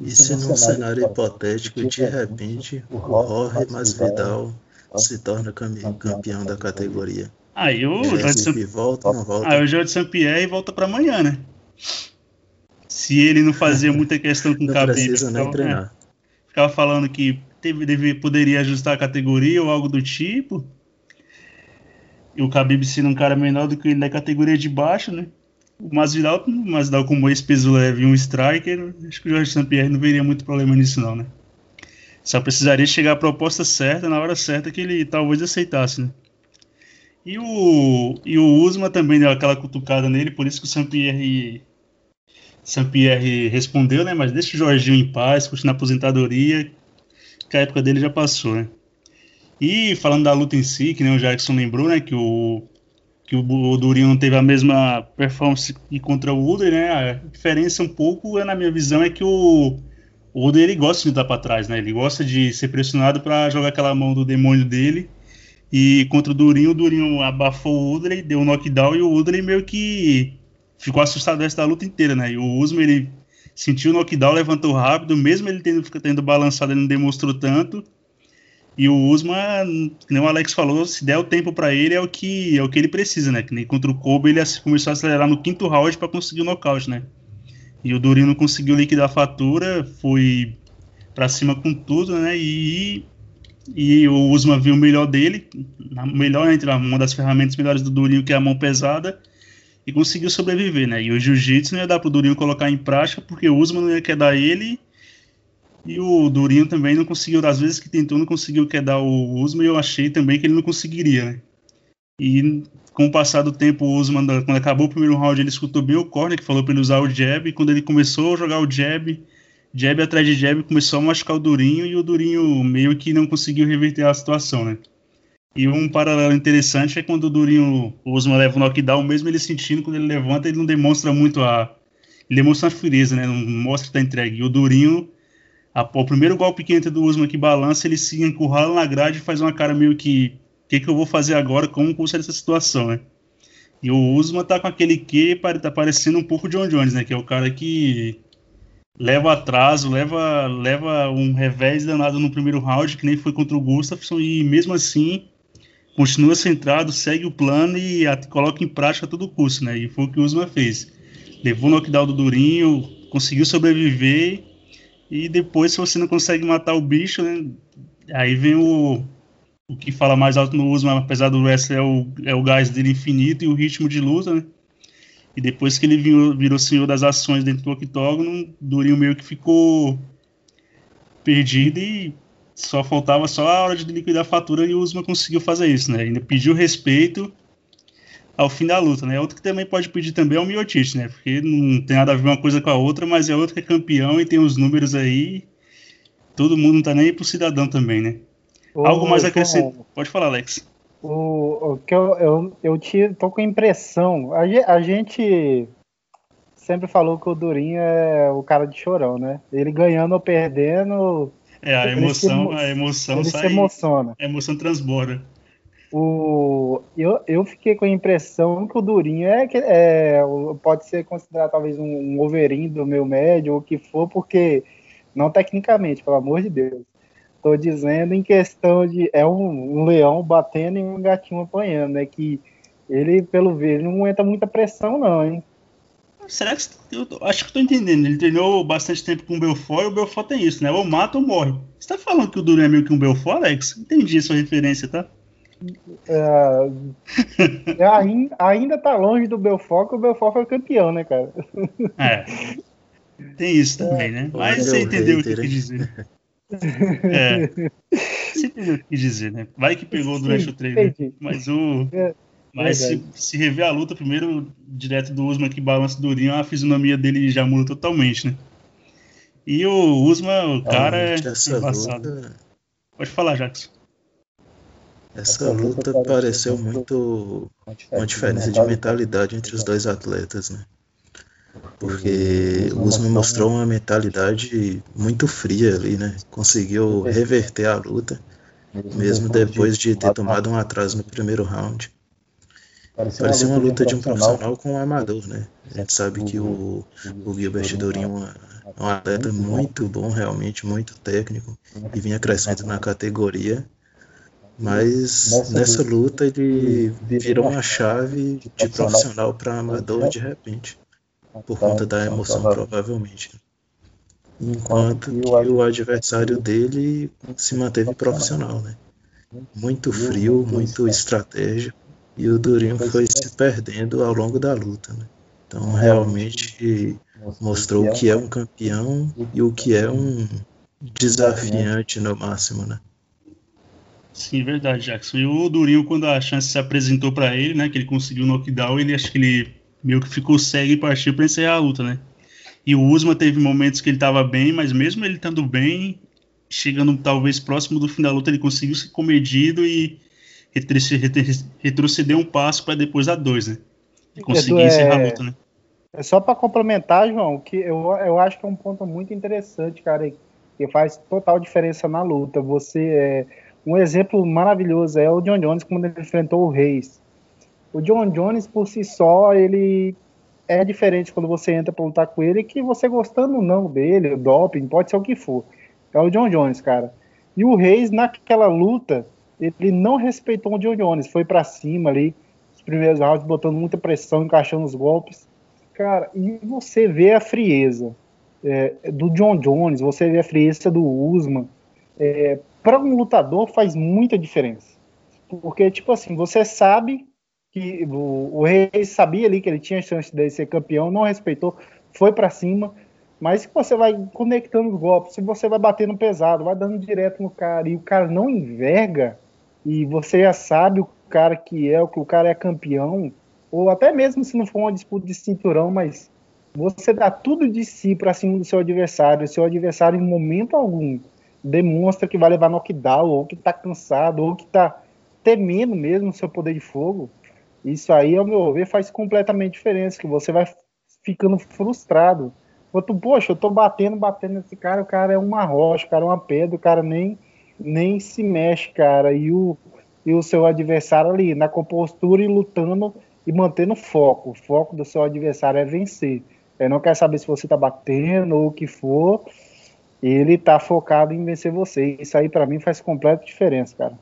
E se num cenário hipotético, de repente, o Jorge Masvidal se torna campeão da categoria? Aí o Jorge Sam... volta não volta? Aí o Jorge Sampierre volta para amanhã, né? Se ele não fazia muita questão com o Khabib, então. É, ficava falando que teve, deve, poderia ajustar a categoria ou algo do tipo. E o Khabib sendo um cara menor do que ele na categoria de baixo, né? O Masvidal, Masvidal como ex-peso leve e um striker, acho que o Jorge St-Pierre não veria muito problema nisso não, né? Só precisaria chegar a proposta certa, na hora certa, que ele talvez aceitasse, né? E o, e o Usma também deu aquela cutucada nele, por isso que o Saint-Pierre Saint-Pierre respondeu, né? Mas deixa o Jorginho em paz, curte na aposentadoria, que a época dele já passou, né? E falando da luta em si, que nem o Jackson lembrou, né? Que o, que o Durinho não teve a mesma performance que contra o Uder, né? A diferença um pouco, na minha visão, é que o, o ele gosta de lutar para trás, né? Ele gosta de ser pressionado para jogar aquela mão do demônio dele. E contra o Durinho, o Durinho abafou o Uder, deu um knockdown e o Uder meio que ficou assustado essa luta inteira, né? E o Usman ele sentiu o knockdown, levantou rápido, mesmo ele tendo, tendo balançado, ele não demonstrou tanto. E o Usman, que nem o Alex falou, se der o tempo para ele, é o que é o que ele precisa, né? Que nem contra o Kobe, ele começou a acelerar no quinto round para conseguir o nocaute, né? E o Durinho não conseguiu liquidar a fatura, foi para cima com tudo, né? E, e o Usman viu o melhor dele, melhor entre uma das ferramentas melhores do Durinho, que é a mão pesada, e conseguiu sobreviver, né? E o jiu-jitsu não ia dar pro Durinho colocar em prática, porque o Usman não ia quedar ele e o Durinho também não conseguiu, das vezes que tentou, não conseguiu quedar o Usman, e eu achei também que ele não conseguiria, né? E com o passar do tempo, o Usman, quando acabou o primeiro round, ele escutou bem o corner, que falou para ele usar o jab, e quando ele começou a jogar o jab, jab atrás de jab, começou a machucar o Durinho, e o Durinho meio que não conseguiu reverter a situação, né? E um paralelo interessante é quando o Durinho, o Usman leva o knockdown, mesmo ele sentindo, quando ele levanta, ele não demonstra muito a... Ele demonstra a frieza, né? Não mostra que tá entregue. E o Durinho a, o primeiro golpe que entra do Usman que balança, ele se encurrala na grade e faz uma cara meio que. O que, que eu vou fazer agora? Como consertar essa situação, né? E o Usman tá com aquele que tá parecendo um pouco John Jones, né? Que é o cara que leva atraso, leva, leva um revés danado no primeiro round, que nem foi contra o Gustafsson, e mesmo assim continua centrado, segue o plano e coloca em prática a todo custo, né? E foi o que o Usman fez. Levou o knockdown do Durinho, conseguiu sobreviver e depois, se você não consegue matar o bicho, né? Aí vem o, o que fala mais alto no uso, apesar do wrestler, é o, é o gás dele infinito e o ritmo de luta, né? E depois que ele virou, virou senhor das ações dentro do octógono, Durinho meio que ficou perdido e só faltava só a hora de liquidar a fatura e o Usman conseguiu fazer isso, né? Ainda pediu respeito ao fim da luta, né? Outro que também pode pedir também é o Miotite, né? Porque não tem nada a ver uma coisa com a outra, mas é outro que é campeão e tem os números aí. Todo mundo não tá nem aí pro cidadão também, né? Ô, Algo mais acrescentar? Pode falar, Alex. O, o que eu, eu, eu te, tô com a impressão. A, a gente sempre falou que o Durinho é o cara de chorão, né? Ele ganhando ou perdendo. É, a emoção, a emoção ele sai, se emociona. A emoção transborda. O, eu, eu fiquei com a impressão que o Durinho é, é pode ser considerado talvez um, um overin do meu médio ou o que for, porque não tecnicamente, pelo amor de Deus. Estou dizendo em questão de. É um, um, leão batendo e um gatinho apanhando, né? Que ele, pelo ver, não aguenta muita pressão, não, hein? Será que. Eu acho que estou entendendo. Ele treinou bastante tempo com o Belfort e o Belfort tem isso, né? Ou mata ou morre. Você tá falando que o Duran é meio que um Belfort, Alex? Entendi a sua referência, tá? É, é ainda, ainda tá longe do Belfort, que o Belfort foi campeão, né, cara? É. Tem isso também, né? Mas você entendeu o que eu quis dizer. É. Você entendeu o que quis dizer, né? Vai que pegou durante Sim, o treino. Né? Mas o. É, mas se, se rever a luta, primeiro, direto do Usman que balança durinho, a fisionomia dele já muda totalmente, né? E o Usman, o cara é embaçado. Luta... Pode falar, Jackson. Essa luta pareceu muito uma diferença de mentalidade entre os dois atletas, né? porque o Usman mostrou uma mentalidade muito fria ali, né? Conseguiu reverter a luta, mesmo depois de ter tomado um atraso no primeiro round. Parecia uma luta de um profissional com um amador, né? A gente sabe que o, o Gilbert Dorinho é um atleta muito bom, realmente, muito técnico, e vinha crescendo na categoria. Mas nessa luta ele virou uma chave de profissional para amador de repente por conta da emoção, provavelmente. Enquanto que o adversário dele se manteve profissional, né? Muito frio, muito estratégico, e o Durinho foi se perdendo ao longo da luta, né? Então realmente mostrou o que é um campeão e o que é um desafiante no máximo, né? Sim, verdade, Jackson. E o Durinho, quando a chance se apresentou para ele, né, que ele conseguiu o knockdown, ele acho que ele meio que ficou cego e partiu para encerrar a luta, né? E o Usman teve momentos que ele estava bem, mas mesmo ele estando bem, chegando talvez próximo do fim da luta, ele conseguiu ser comedido e retroceder um passo para depois dar dois, né? E conseguir é, encerrar a luta, né? É só para complementar, João, que eu, eu acho que é um ponto muito interessante, cara, que faz total diferença na luta. Você é um exemplo maravilhoso é o John Jones quando ele enfrentou o Reis. O John Jones, por si só, ele é diferente quando você entra para lutar com ele, que você gostando ou não dele, o doping, pode ser o que for. É o John Jones, cara. E o Reis, naquela luta, ele não respeitou o John Jones, foi para cima ali, os primeiros rounds, botando muita pressão, encaixando os golpes. Cara, e você vê a frieza é, do John Jones, você vê a frieza do Usman. É, para um lutador faz muita diferença. Porque, tipo assim, você sabe que o, o Reis sabia ali que ele tinha chance de ser campeão, não respeitou, foi para cima. Mas se você vai conectando os golpes, se você vai batendo pesado, vai dando direto no cara e o cara não enverga, e você já sabe o cara que é, o que o cara é campeão, ou até mesmo se não for uma disputa de cinturão, mas você dá tudo de si para cima do seu adversário, o seu adversário em momento algum demonstra que vai levar knockdown, ou que tá cansado, ou que tá temendo mesmo o seu poder de fogo, isso aí, ao meu ver, faz completamente diferença, que você vai ficando frustrado. Quanto, poxa, eu tô batendo, batendo nesse cara, o cara é uma rocha, o cara é uma pedra, o cara nem, nem se mexe, cara. E o, e o seu adversário ali, na compostura e lutando e mantendo foco. O foco do seu adversário é vencer. Ele não quer saber se você tá batendo ou o que for. Ele tá focado em vencer você. Isso aí, para mim, faz completa diferença, cara.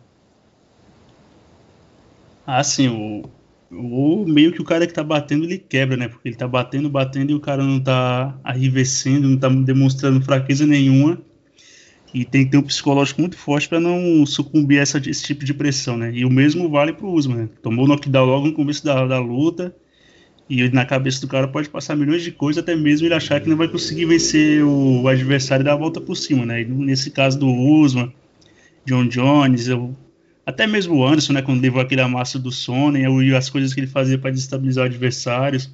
Ah, sim. O, ou meio que o cara que tá batendo ele quebra, né? Porque ele tá batendo, batendo e o cara não tá arrevecendo, não tá demonstrando fraqueza nenhuma. E tem que ter um psicológico muito forte para não sucumbir a essa, esse tipo de pressão, né? E o mesmo vale pro Usman, né? Tomou knockdown logo no começo da, da luta E na cabeça do cara pode passar milhões de coisas, até mesmo ele achar que não vai conseguir vencer o adversário e dar a volta por cima, né? E nesse caso do Usman, John Jones, eu, até mesmo o Anderson, né? Quando levou aquele amasso do Sonnen, e as coisas que ele fazia para desestabilizar adversários.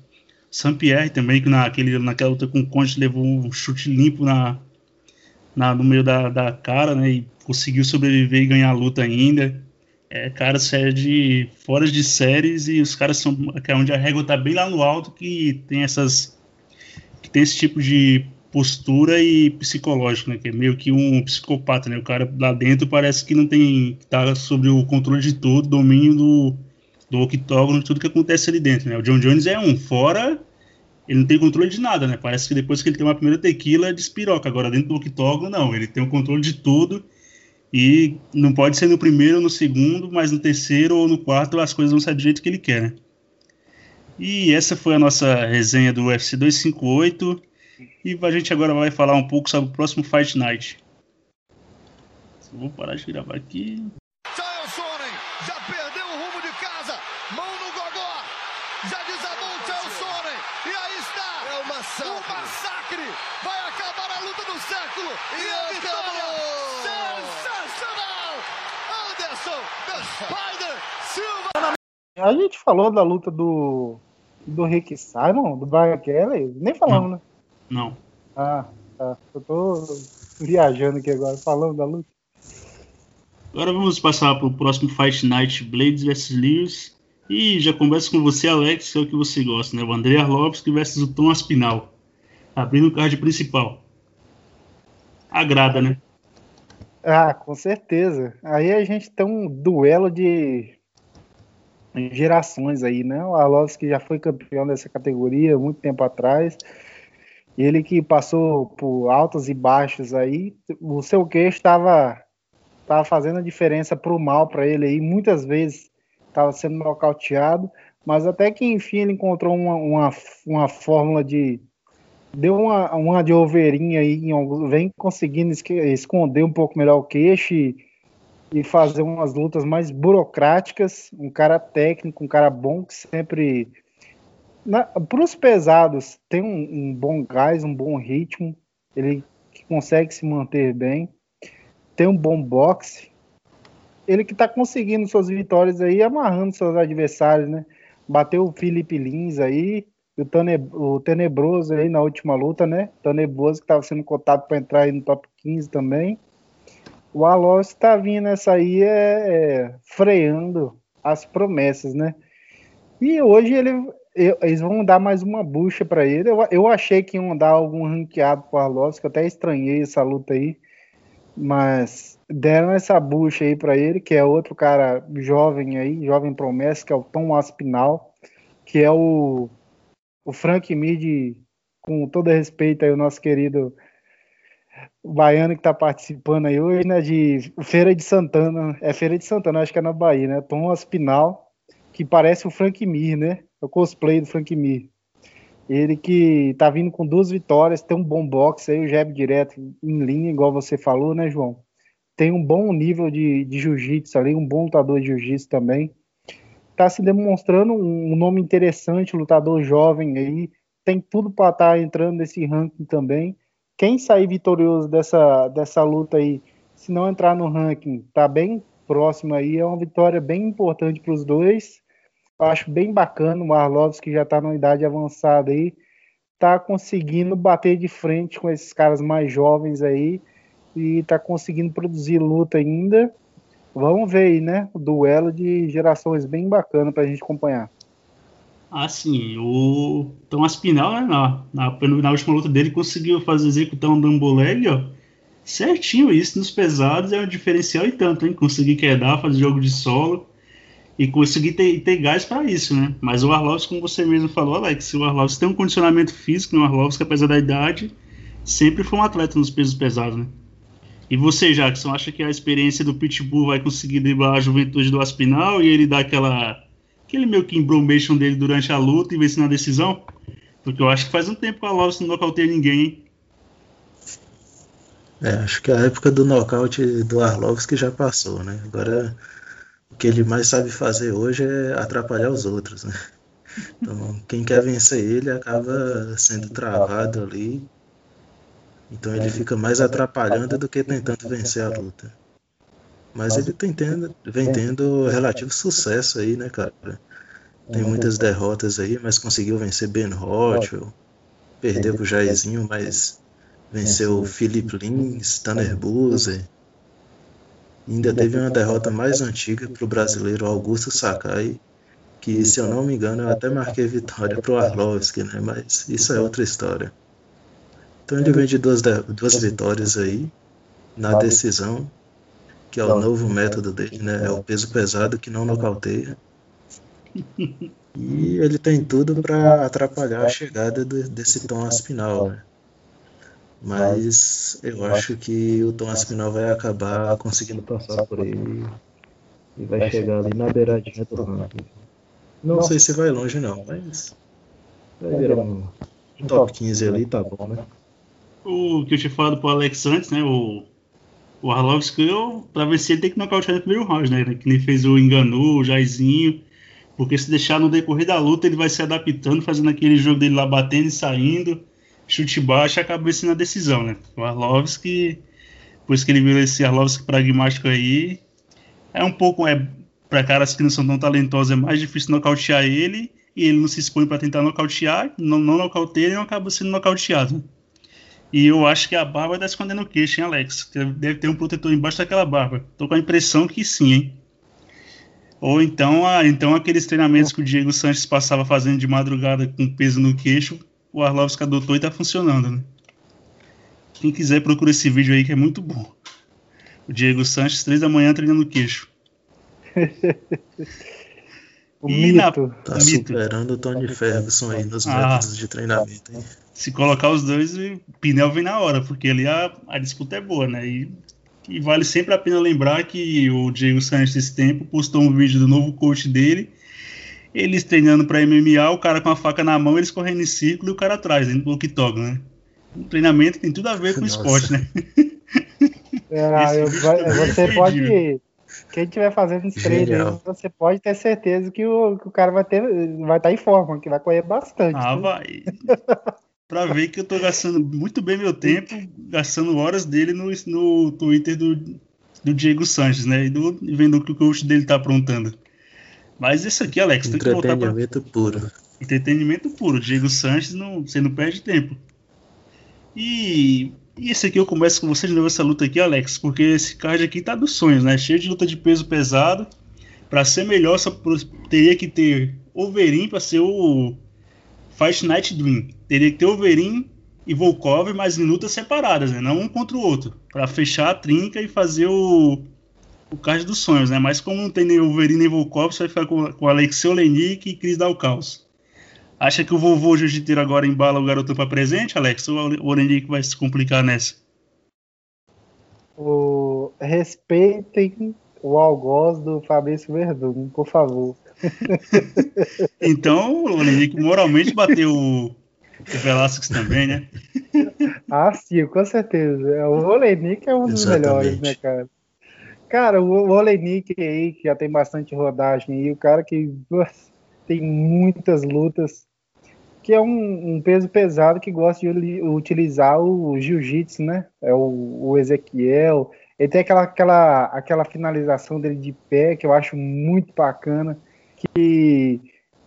Saint-Pierre também, que naquele, naquela luta com o Conte levou um chute limpo na, na, no meio da, da cara, né? E conseguiu sobreviver e ganhar a luta ainda. É, cara, série de fora de séries e os caras são que é onde a régua tá bem lá no alto que tem essas que tem esse tipo de postura e psicológico, né? Que é meio que um psicopata, né? O cara lá dentro parece que não tem tá sobre o controle de tudo, domínio do do octógono, tudo que acontece ali dentro, né? O John Jones é um fora ele não tem controle de nada, né? Parece que depois que ele tem uma primeira tequila, despiroca. Agora, dentro do octógono, não. Ele tem o controle de tudo. E não pode ser no primeiro, no segundo, mas no terceiro ou no quarto as coisas vão sair do jeito que ele quer, né? E essa foi a nossa resenha do UFC 258. E a gente agora vai falar um pouco sobre o próximo Fight Night. Vou parar de gravar aqui. A gente falou da luta do do Rick Simon, do Brian Kelly? Nem falamos, né? Não. Ah, tá. Eu tô viajando aqui agora, falando da luta. Agora vamos passar para o próximo Fight Night Blades vs Lewis. E já começa com você, Alex, que é o que você gosta, né? O André Arlovski versus o Tom Aspinal. Abrindo o card principal. Agrada, né? Ah, com certeza. Aí a gente tem um duelo de gerações aí, né? O Arlovski já foi campeão dessa categoria muito tempo atrás. Ele que passou por altos e baixos aí, o seu queixo estava tava fazendo a diferença para o mal para ele aí, muitas vezes estava sendo nocauteado, mas até que enfim ele encontrou uma, uma, uma fórmula de deu uma, uma de overinha aí, vem conseguindo esconder um pouco melhor o queixo e e fazer umas lutas mais burocráticas, um cara técnico, um cara bom que sempre para os pesados tem um, um, bom gás, um bom ritmo, ele consegue se manter bem, tem um bom boxe, ele que está conseguindo suas vitórias aí, amarrando seus adversários, né? Bateu o Felipe Lins aí, o, Tene, o Tenebroso aí na última luta, né? Tenebroso que estava sendo cotado para entrar aí no top 15 também o Alonso está vindo essa aí é, é, freando as promessas, né? E hoje ele, eles vão dar mais uma bucha para ele. Eu, eu, achei que iam dar algum ranqueado para o Alonso, que eu até estranhei essa luta aí, mas deram essa bucha aí para ele, que é outro cara jovem aí, jovem promessa, que é o Tom Aspinal, que é o, o Frank Mid, com todo respeito aí, o nosso querido o baiano que está participando aí hoje, né, de Feira de Santana, é Feira de Santana, acho que é na Bahia, né, Tom Aspinal, que parece o Frank Mir, né, é o cosplay do Frank Mir. Ele que tá vindo com duas vitórias, tem um bom boxe aí, o jab direto em linha, igual você falou, né, João? Tem um bom nível de, de jiu-jitsu ali, um bom lutador de jiu-jitsu também. Tá se demonstrando um, um nome interessante, lutador jovem aí, tem tudo para estar tá entrando nesse ranking também quem sair vitorioso dessa, dessa luta aí, se não entrar no ranking, tá bem próximo aí, é uma vitória bem importante para os dois. Eu acho bem bacana o Arlovs, que já está numa idade avançada aí, tá conseguindo bater de frente com esses caras mais jovens aí e tá conseguindo produzir luta ainda. Vamos ver aí, né? O duelo de gerações bem bacana para a gente acompanhar. Assim, o Tom Aspinal, né, na, na, na, última luta dele, conseguiu fazer executar um dumbbell leg, ó, certinho. Isso nos pesados é um diferencial e tanto, hein? Conseguir quedar, fazer jogo de solo e conseguir ter, ter gás para isso, né? Mas o Arlovski, como você mesmo falou, Alex, o Arlovski tem um condicionamento físico, né? o Arlovski, apesar da idade, sempre foi um atleta nos pesos pesados, né? E você, Jackson, acha que a experiência do Pitbull vai conseguir driblar a juventude do Aspinal e ele dar aquela aquele meio que embromation dele durante a luta e vencer na decisão? Porque eu acho que faz um tempo que a Lawson não nocauteia ninguém, hein? É, acho que a época do nocaute do Arlovski já passou, né? Agora o que ele mais sabe fazer hoje é atrapalhar os outros, né? Então, quem quer vencer ele acaba sendo travado ali. Então ele fica mais atrapalhando do que tentando vencer a luta. Mas ele tem tendo, vem. tendo relativo sucesso aí, né, cara? Tem muitas derrotas aí, mas conseguiu vencer Ben Rothwell, perdeu pro Jairzinho, mas venceu Philip Lins, Tanner Boozer. Ainda teve uma derrota mais antiga para o brasileiro Augusto Sakai, que se eu não me engano eu até marquei vitória para o Arlovski, né? Mas isso é outra história. Então ele vem de duas, duas vitórias aí na decisão, que é o novo método dele, né? É o peso pesado que não nocauteia. <laughs> E ele tem tudo para atrapalhar a chegada do, desse Tom Aspinal, né? Mas eu acho que o Tom Aspinal vai acabar conseguindo passar por ele e vai chegar ali na beiradinha do ranking. Não sei se vai longe não, mas vai virar um, um top 15 ali, tá bom, né? O que eu tinha falado pro Alex antes, né? O, o Arlovski, pra vencer ele tem que nocautear no primeiro round, né? Que nem fez o Enganu, o Jairzinho. Porque se deixar no decorrer da luta, ele vai se adaptando, fazendo aquele jogo dele lá batendo e saindo, chute baixo e acaba a decisão, né? O Arlovski, depois que ele virou esse Arlovski pragmático aí, é um pouco, é, para caras que não são tão talentosos, é mais difícil nocautear ele, e ele não se expõe para tentar nocautear, não, não nocauteia e não acaba sendo nocauteado. E eu acho que a barba tá escondendo o queixo, hein, Alex? Deve ter um protetor embaixo daquela barba. Tô com a impressão que sim, hein? Ou então, ah, então aqueles treinamentos que o Diego Sanches passava fazendo de madrugada com peso no queixo, o Arlovski adotou e tá funcionando, né? Quem quiser procura esse vídeo aí que é muito bom. O Diego Sanches, três da manhã treinando o queixo. <laughs> o e mito. Na... Tá mito. superando o Tony Ferguson aí nos ah, métodos de treinamento, hein? Se colocar os dois, o Pinel vem na hora, porque ali a, a disputa é boa, né? E e vale sempre a pena lembrar que o Diego Sanches, esse tempo, postou um vídeo do novo coach dele. Eles treinando para MMA, o cara com a faca na mão, eles correndo em círculo e o cara atrás, dentro do walkie né? O treinamento tem tudo a ver com o esporte, né? É, eu, você pode. Quem estiver fazendo os treinos, você pode ter certeza que o, que o cara vai ter, vai estar tá em forma, que vai correr bastante. Ah, né? vai. <laughs> para ver que eu tô gastando muito bem meu tempo, gastando horas dele no, no Twitter do, do Diego Sanches, né? E, do, e vendo o que o coach dele tá aprontando. Mas isso aqui, Alex, tem que voltar pra... Entretenimento puro. Entretenimento puro. Diego Sanches, não, você não perde tempo. E, e esse aqui eu começo com você de novo essa luta aqui, Alex, porque esse card aqui tá dos sonhos, né? Cheio de luta de peso pesado. Para ser melhor, só teria que ter Overeem para ser o Fight Night Dream. Teria que ter Overeem e Volkov, mas em lutas separadas, né? Não um contra o outro. para fechar a trinca e fazer o, o card dos sonhos, né? Mas como não tem nem Wolverine nem Volkov, você vai ficar com, com Alexei Olenik e Cris Dalcaus. Acha que o vovô jiu-jiteiro agora embala o garoto para presente, Alex? Ou o Olenik vai se complicar nessa? O... Respeitem o algoz do Fabrício Verdun, por favor. <laughs> então, o Henrique moralmente bateu o, Velasquez também, né? ah, sim, com certeza. O Olenik é um dos Exatamente. melhores, né, cara? Cara, o Olenik aí, que já tem bastante rodagem aí, o cara que tem muitas lutas, que é um, um, peso pesado que gosta de utilizar o jiu-jitsu, né? É o, o Ezequiel. Ele tem aquela, aquela, aquela finalização dele de pé que eu acho muito bacana que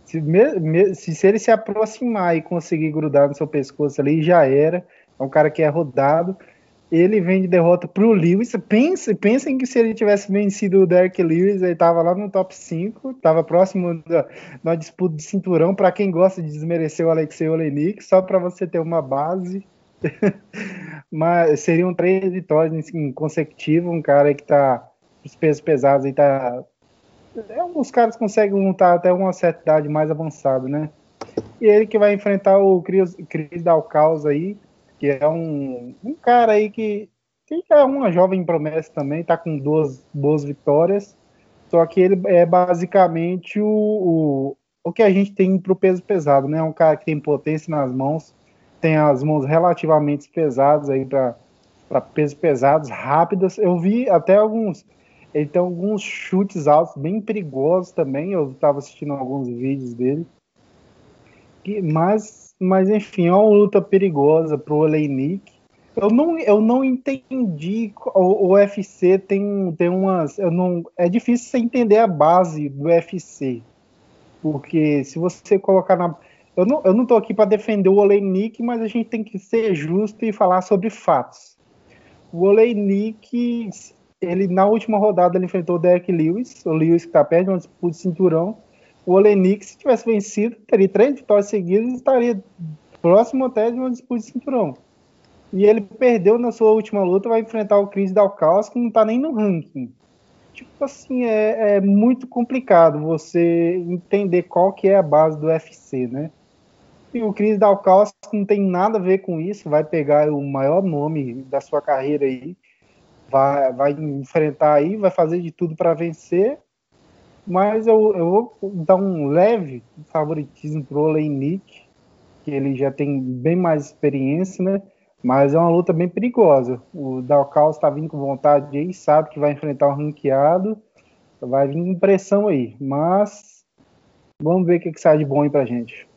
se, se, se, ele se aproximar e conseguir grudar no seu pescoço ali, já era. É um cara que é rodado. Ele vem de derrota para o Lewis. Pense, pensem que se ele tivesse vencido o Derek Lewis, ele estava lá no top 5, estava próximo da, da, disputa de cinturão. Para quem gosta de desmerecer o Alexei Olenik, só para você ter uma base. <laughs> Mas seriam três vitórias em consecutivo. Um cara que está os pesos pesados e é, alguns caras conseguem lutar até uma certa idade mais avançada, né? E ele que vai enfrentar o Cris, Cris Dalcaus aí, que é um, um cara aí que, que é uma jovem promessa também, tá com duas boas vitórias, só que ele é basicamente o, o, o que a gente tem pro peso pesado, né? Um cara que tem potência nas mãos, tem as mãos relativamente pesadas aí para pesos pesados, rápidas. Eu vi até alguns ele tem alguns chutes altos bem perigosos também. Eu estava assistindo alguns vídeos dele. que, mas, mas enfim, é uma luta perigosa pro Oleinik. Eu não, eu não entendi. O, o UFC tem, tem umas. Eu não, é difícil você entender a base do UFC. Porque se você colocar na. Eu não, eu não aqui para defender o Oleinik, mas a gente tem que ser justo e falar sobre fatos. O Oleinik, ele na última rodada ele enfrentou o Derek Lewis, o Lewis que tá perto de uma disputa de cinturão. O Oleinik, se tivesse vencido, teria três vitórias seguidas e estaria próximo até de uma disputa de cinturão. E ele perdeu na sua última luta, vai enfrentar o Chris Dalcaus, que não tá nem no ranking. Tipo assim, é, é, muito complicado você entender qual que é a base do UFC, né? E o Chris Dalcaus não tem nada a ver com isso, vai pegar o maior nome da sua carreira aí, vai, vai enfrentar aí, vai fazer de tudo para vencer, mas eu, eu vou dar um leve favoritismo pro Oleinik, que ele já tem bem mais experiência, né? Mas é uma luta bem perigosa. O Dalcal está vindo com vontade aí, sabe que vai enfrentar um ranqueado. Vai vir pressão aí. Mas vamos ver o que, que sai de bom aí pra gente.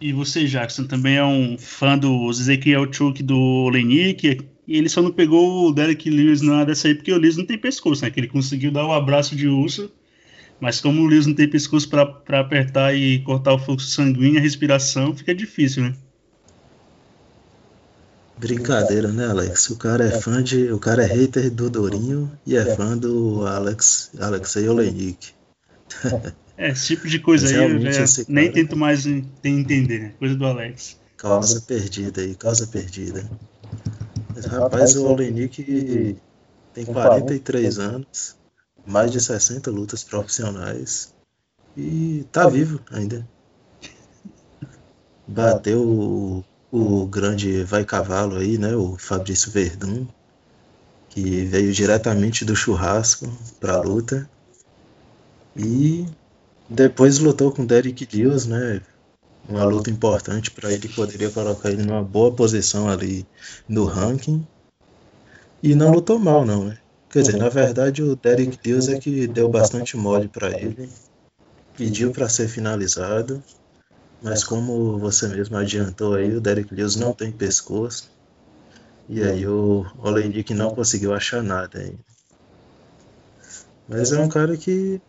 E você, Jackson, também é um fã do Ezequiel Chuk do Olenik. E ele só não pegou o Derek Lewis nada dessa aí, porque o Lewis não tem pescoço, né? Que ele conseguiu dar o um abraço de urso mas como o Lewis não tem pescoço para apertar e cortar o fluxo sanguíneo, a respiração fica difícil, né? Brincadeira, né, Alex? O cara é fã de. O cara é hater do Dorinho e é fã do Alex Alexei Olenik. <laughs> É, esse tipo de coisa aí eu já nem tento mais entender, né? Coisa do Alex. Causa perdida aí, causa perdida. Mas, rapaz, o Olenik tem 43 anos mais de 60 lutas profissionais e tá vivo ainda. Bateu o, o grande vai cavalo aí, né? O Fabrício Verdun, que veio diretamente do churrasco pra luta. E depois lutou com Derek Dias, né? Uma luta importante para ele, poderia colocar ele numa boa posição ali no ranking. E não lutou mal, não, né? Quer dizer, na verdade, o Derek Deus é que deu bastante mole para ele, pediu para ser finalizado, mas como você mesmo adiantou aí, o Derek Deus não tem pescoço, e aí o Oleinik não conseguiu achar nada ainda. Mas é um cara que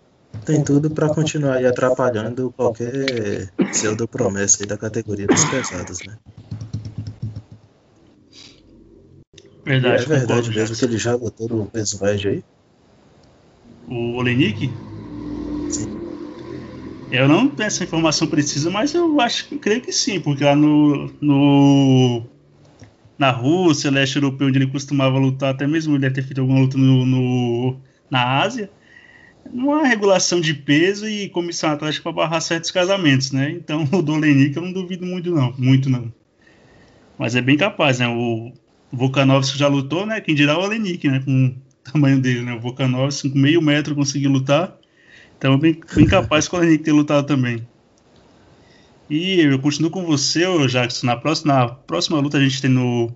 tem tudo para continuar aí atrapalhando qualquer pseudo promessa aí da categoria dos pesados, né? Verdade, é verdade mesmo que ele já botou no peso médio aí? O Olenik? Sim. Eu não tenho essa informação precisa, mas eu acho que creio que sim, porque lá no, no na Rússia, leste europeu, onde ele costumava lutar, até mesmo ele deve ter feito alguma luta no, no na Ásia, há regulação de peso e comissão atlética para barrar certos casamentos, né? Então <laughs> o do Olenik eu não duvido muito não, muito não. Mas é bem capaz, né? O, Volkanovski já lutou, né? Quem dirá o Olenik, né? Com o <laughs> tamanho dele, né? O Volkanovski com meio metro conseguiu lutar. Então, bem, bem capaz que o Olenik ter lutado também. E eu continuo com você, Jackson. Na próxima, na próxima luta a gente tem no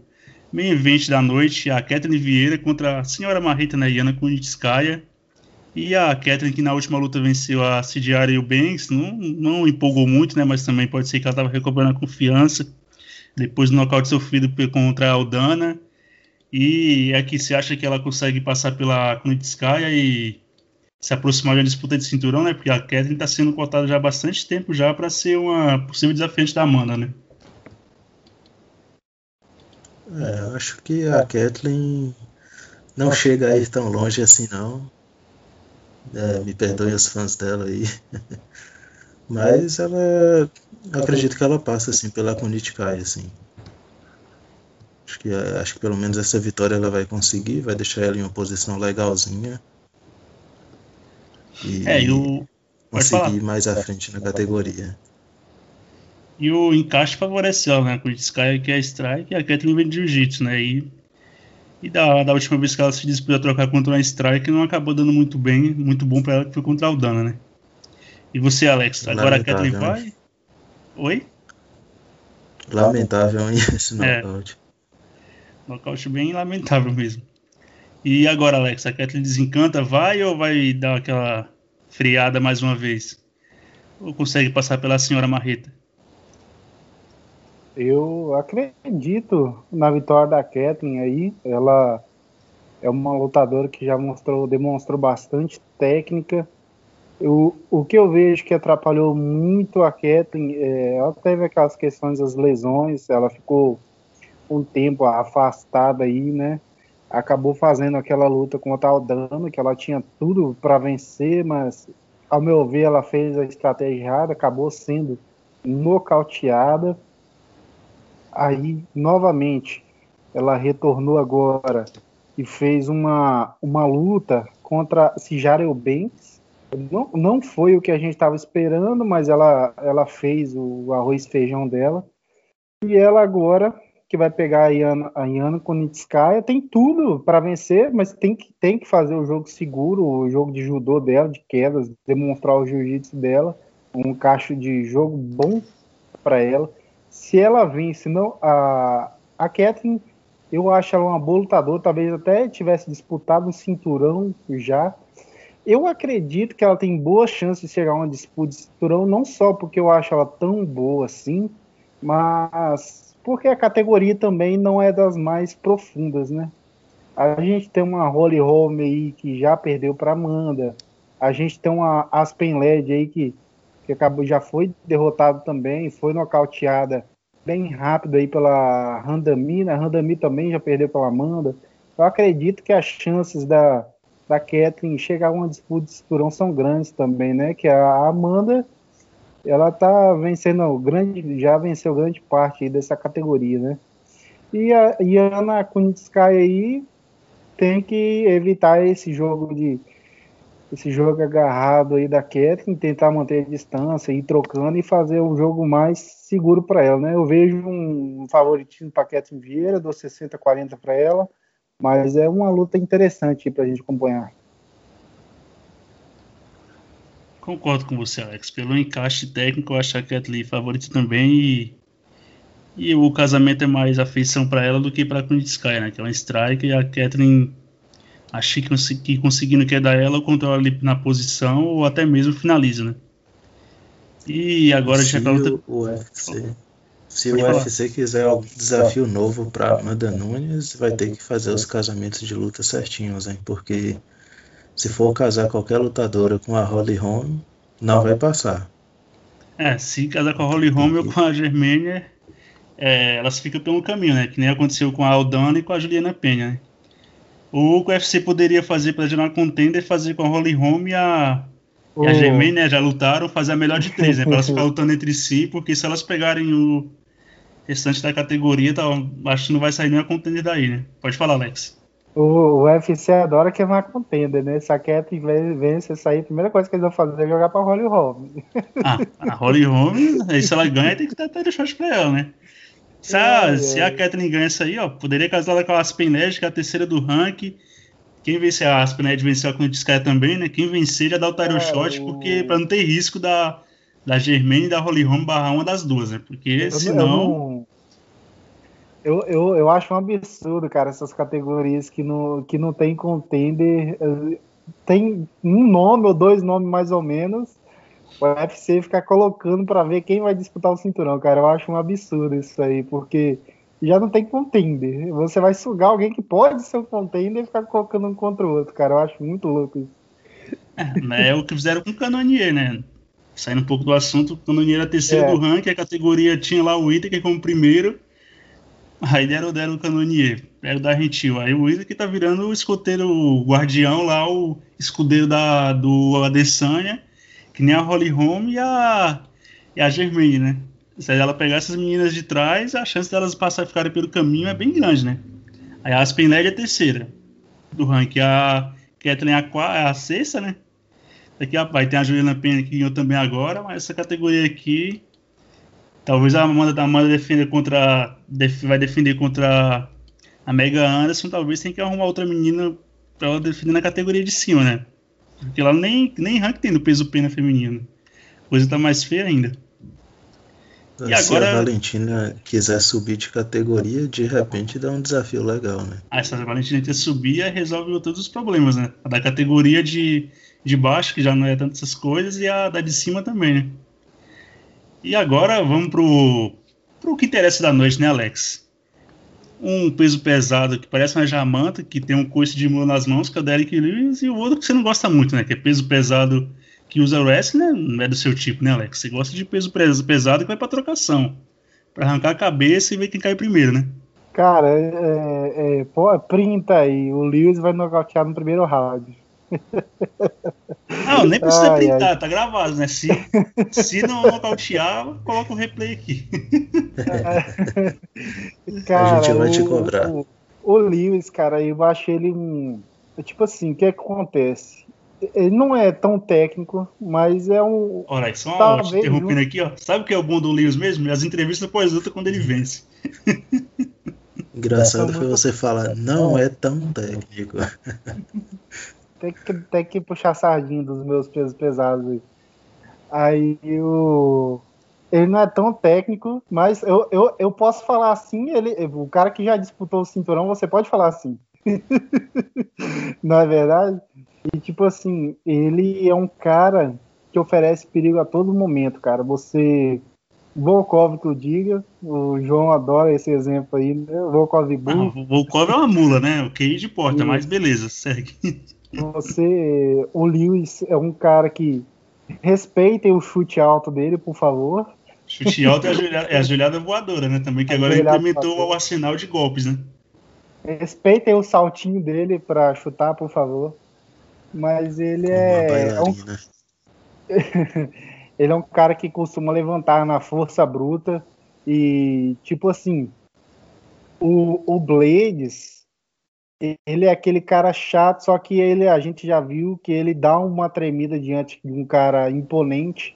main event da noite a Catherine Vieira contra a senhora Marreta Nayana Kunitskaya. E a Catherine, que na última luta venceu a Cidiara e o Banks, não, não empolgou muito, né? Mas também pode ser que ela estava recobrando a confiança depois do nocaute sofrido contra a Aldana. E aqui você acha que ela consegue passar pela Kunitskaya e se aproximar da disputa de cinturão, né? Porque a Catherine está sendo cotada já há bastante tempo já para ser uma possível desafiante da Amanda, né? É, acho que a Kathleen não chega a ir tão longe assim não. É, me perdoem os fãs dela aí. <laughs> Mas ela acredito que ela passa assim pela Kunitkai, assim. Acho que, acho que pelo menos essa vitória ela vai conseguir, vai deixar ela em uma posição legalzinha. E, é, e o... conseguir mais à frente na categoria. E o encaixe favoreceu, né? O Sky que é Strike e a Kathleen vem de Jiu-Jitsu, né? E, e da, da última vez que ela se disputou a trocar contra uma Strike, não acabou dando muito bem, muito bom para ela, que foi contra a Aldana, né? E você, Alex, agora a Kathleen vai? Oi? Lamentável hein, esse é. nocaute. É. Nocaute bem lamentável mesmo. E agora, Alex, a Kathleen desencanta, vai ou vai dar aquela friada mais uma vez? Ou consegue passar pela senhora Marreta? Eu acredito na vitória da Kathleen aí. Ela é uma lutadora que já mostrou, demonstrou bastante técnica. Eu, o que eu vejo que atrapalhou muito a Kathleen, é, ela teve aquelas questões das lesões, ela ficou um tempo afastada aí, né? Acabou fazendo aquela luta contra a Aldana, que ela tinha tudo para vencer, mas ao meu ver ela fez a estratégia errada, acabou sendo nocauteada. Aí, novamente, ela retornou agora e fez uma, uma luta contra Cijara Eubanks. Não, não foi o que a gente estava esperando, mas ela, ela fez o arroz e feijão dela. E ela agora, que vai pegar a Iana, a Iana Konitskaya, tem tudo para vencer, mas tem que, tem que fazer o jogo seguro, o jogo de judô dela, de quedas, demonstrar o jiu-jitsu dela, um cacho de jogo bom para ela se ela vence não, a, a Catherine, eu acho ela uma boa lutadora, talvez até tivesse disputado um cinturão já. Eu acredito que ela tem boa chance de chegar a uma disputa de cinturão, não só porque eu acho ela tão boa assim, mas porque a categoria também não é das mais profundas, né? A gente tem uma Holly Holm aí que já perdeu para Amanda. A gente tem uma Aspen Led aí que que acabou, já foi derrotado também, foi nocauteada bem rápido aí pela Randami, né? Randami também já perdeu pela Amanda. Eu acredito que as chances da, da Kathleen chegar a uma disputa de cinturão são grandes também, né? Que a Amanda, ela tá vencendo grande, já venceu grande parte dessa categoria, né? E a Ana Kunitskaya aí tem que evitar esse jogo de esse jogo agarrado aí da Kathleen, tentar manter a distância, ir trocando e fazer um jogo mais seguro para ela, né? Eu vejo um favoritismo para Kathleen Vieira, dou 60-40 para ela, mas é uma luta interessante para a gente acompanhar. Concordo com você, Alex. Pelo encaixe técnico, eu acho a Kathleen favorita também e, e o casamento é mais afeição para ela do que para a Kunitskaya, né? Que é uma strike e a Kathleen Achei que conseguindo quedar ela, o controla ali na posição ou até mesmo finaliza, né? E agora já luta... o UFC. Se Pode o falar. UFC quiser um desafio novo para Amanda Nunes, vai ter que fazer os casamentos de luta certinhos, hein? Porque se for casar qualquer lutadora com a Holly Holm, não vai passar. É, se casar com a Holly Holm ou com a Germania, é, elas ficam pelo caminho, né? Que nem aconteceu com a Aldana e com a Juliana Penha, né? O UFC poderia fazer para gerar contender, fazer com a Holly Holm e a, oh. e a Germaine, né? Já lutaram, fazer a melhor de três, né? Para elas ficarem <laughs> lutando entre si, porque se elas pegarem o restante da categoria, tá, acho que não vai sair nenhuma contender daí, né? Pode falar, Alex. O, UFC adora queimar contender, né? Se a Cat vence aí, a primeira coisa que eles vão fazer é jogar pra Holly Holm. Ah, a Holly Holm, aí se ela ganha, tem que dar até shot pra ela, né? Se a, é, se a Kathleen ganha isso aí, ó, poderia casar com a Aspened, que é a terceira do ranking. Quem vencer a Aspened venceu a Quantiscaia também, né? Quem vencer já dá o title shot, o... porque para não ter risco da, da Germaine e da Holly Holm barrar uma das duas, né? Porque eu senão. Eu, eu, eu acho um absurdo, cara, essas categorias que não, que não tem contender. Tem um nome ou dois nomes mais ou menos o UFC ficar colocando para ver quem vai disputar o cinturão, cara. Eu acho um absurdo isso aí, porque já não tem contender. Você vai sugar alguém que pode ser um contender e ficar colocando um contra o outro, cara. Eu acho muito louco isso. É, é o que fizeram com o Canonier, né? Saindo um pouco do assunto, o Canonier era terceiro é. do ranking, a categoria tinha lá o Whittaker como primeiro. Aí deram, deram o Canonier, era da Gentil. Aí o Whittaker tá virando o escoteiro, o guardião lá, o escudeiro da, do Adesanya que nem a Holly Holm e a, e a Germaine, né? Se ela pegar essas meninas de trás, a chance delas passar ficarem pelo caminho é bem grande, né? Aí a Aspen Led é a terceira do ranking. A Kathleen é a, é a sexta, né? Daqui a, vai ter a Juliana Penha que ganhou também agora, mas essa categoria aqui. Talvez a Amanda, a Amanda defenda contra. Def, vai defender contra a Mega Anderson. Talvez tenha que arrumar outra menina para ela defender na categoria de cima, né? Porque lá nem, nem rank tem no peso pena feminino. A coisa tá mais feia ainda. E Se agora... a Valentina quiser subir de categoria, de repente dá um desafio legal, né? Ah, se a Valentina quiser subir, resolve todos os problemas, né? A da categoria de, de baixo, que já não é tanto essas coisas, e a da de cima também, né? E agora vamos pro, pro que interessa da noite, né, Alex? Um peso pesado que parece uma jamanta, que tem um coice de mula nas mãos, que é o Derek Lewis, e o outro que você não gosta muito, né? Que é peso pesado que usa wrestling, né? não é do seu tipo, né, Alex? Você gosta de peso pesado que vai pra trocação. Pra arrancar a cabeça e ver quem cai primeiro, né? Cara, é, é, é pô, printa aí. O Lewis vai nocautear no primeiro round. <laughs> Não, nem precisa ai, printar, ai. tá gravado, né? Se, se não nocautear, coloca o replay aqui. cara, <laughs> a gente vai te cobrar. O, o, Lewis, cara, eu acho ele um. Tipo assim, o que, é que acontece? Ele não é tão técnico, mas é um. Olha, só uma interrompendo aqui, ó. Sabe o que é o bom do Lewis mesmo? As entrevistas pós-luta quando ele vence. Engraçado foi você falar, não é tão técnico. <laughs> tem, que, tem que puxar sardinha dos meus pesos pesados aí. Aí o. Ele não é tão técnico, mas eu, eu, eu posso falar assim, ele, o cara que já disputou o cinturão, você pode falar assim. <laughs> não é verdade? E tipo assim, ele é um cara que oferece perigo a todo momento, cara. Você Volkov que eu diga, o João adora esse exemplo aí, né? Volkov Bull. Ah, Volkov é uma mula, né? O QI de porta, e... mas beleza, segue. Você, o Lewis é um cara que respeitem o chute alto dele, por favor. Chute alto é a joelhada, é a joelhada voadora, né? Também que agora implementou o arsenal de golpes, né? Respeitem o saltinho dele para chutar, por favor. Mas ele é. é um... <laughs> Ele é um cara que costuma levantar na força bruta e, tipo assim, o, o Blades, ele é aquele cara chato, só que ele, a gente já viu que ele dá uma tremida diante de um cara imponente.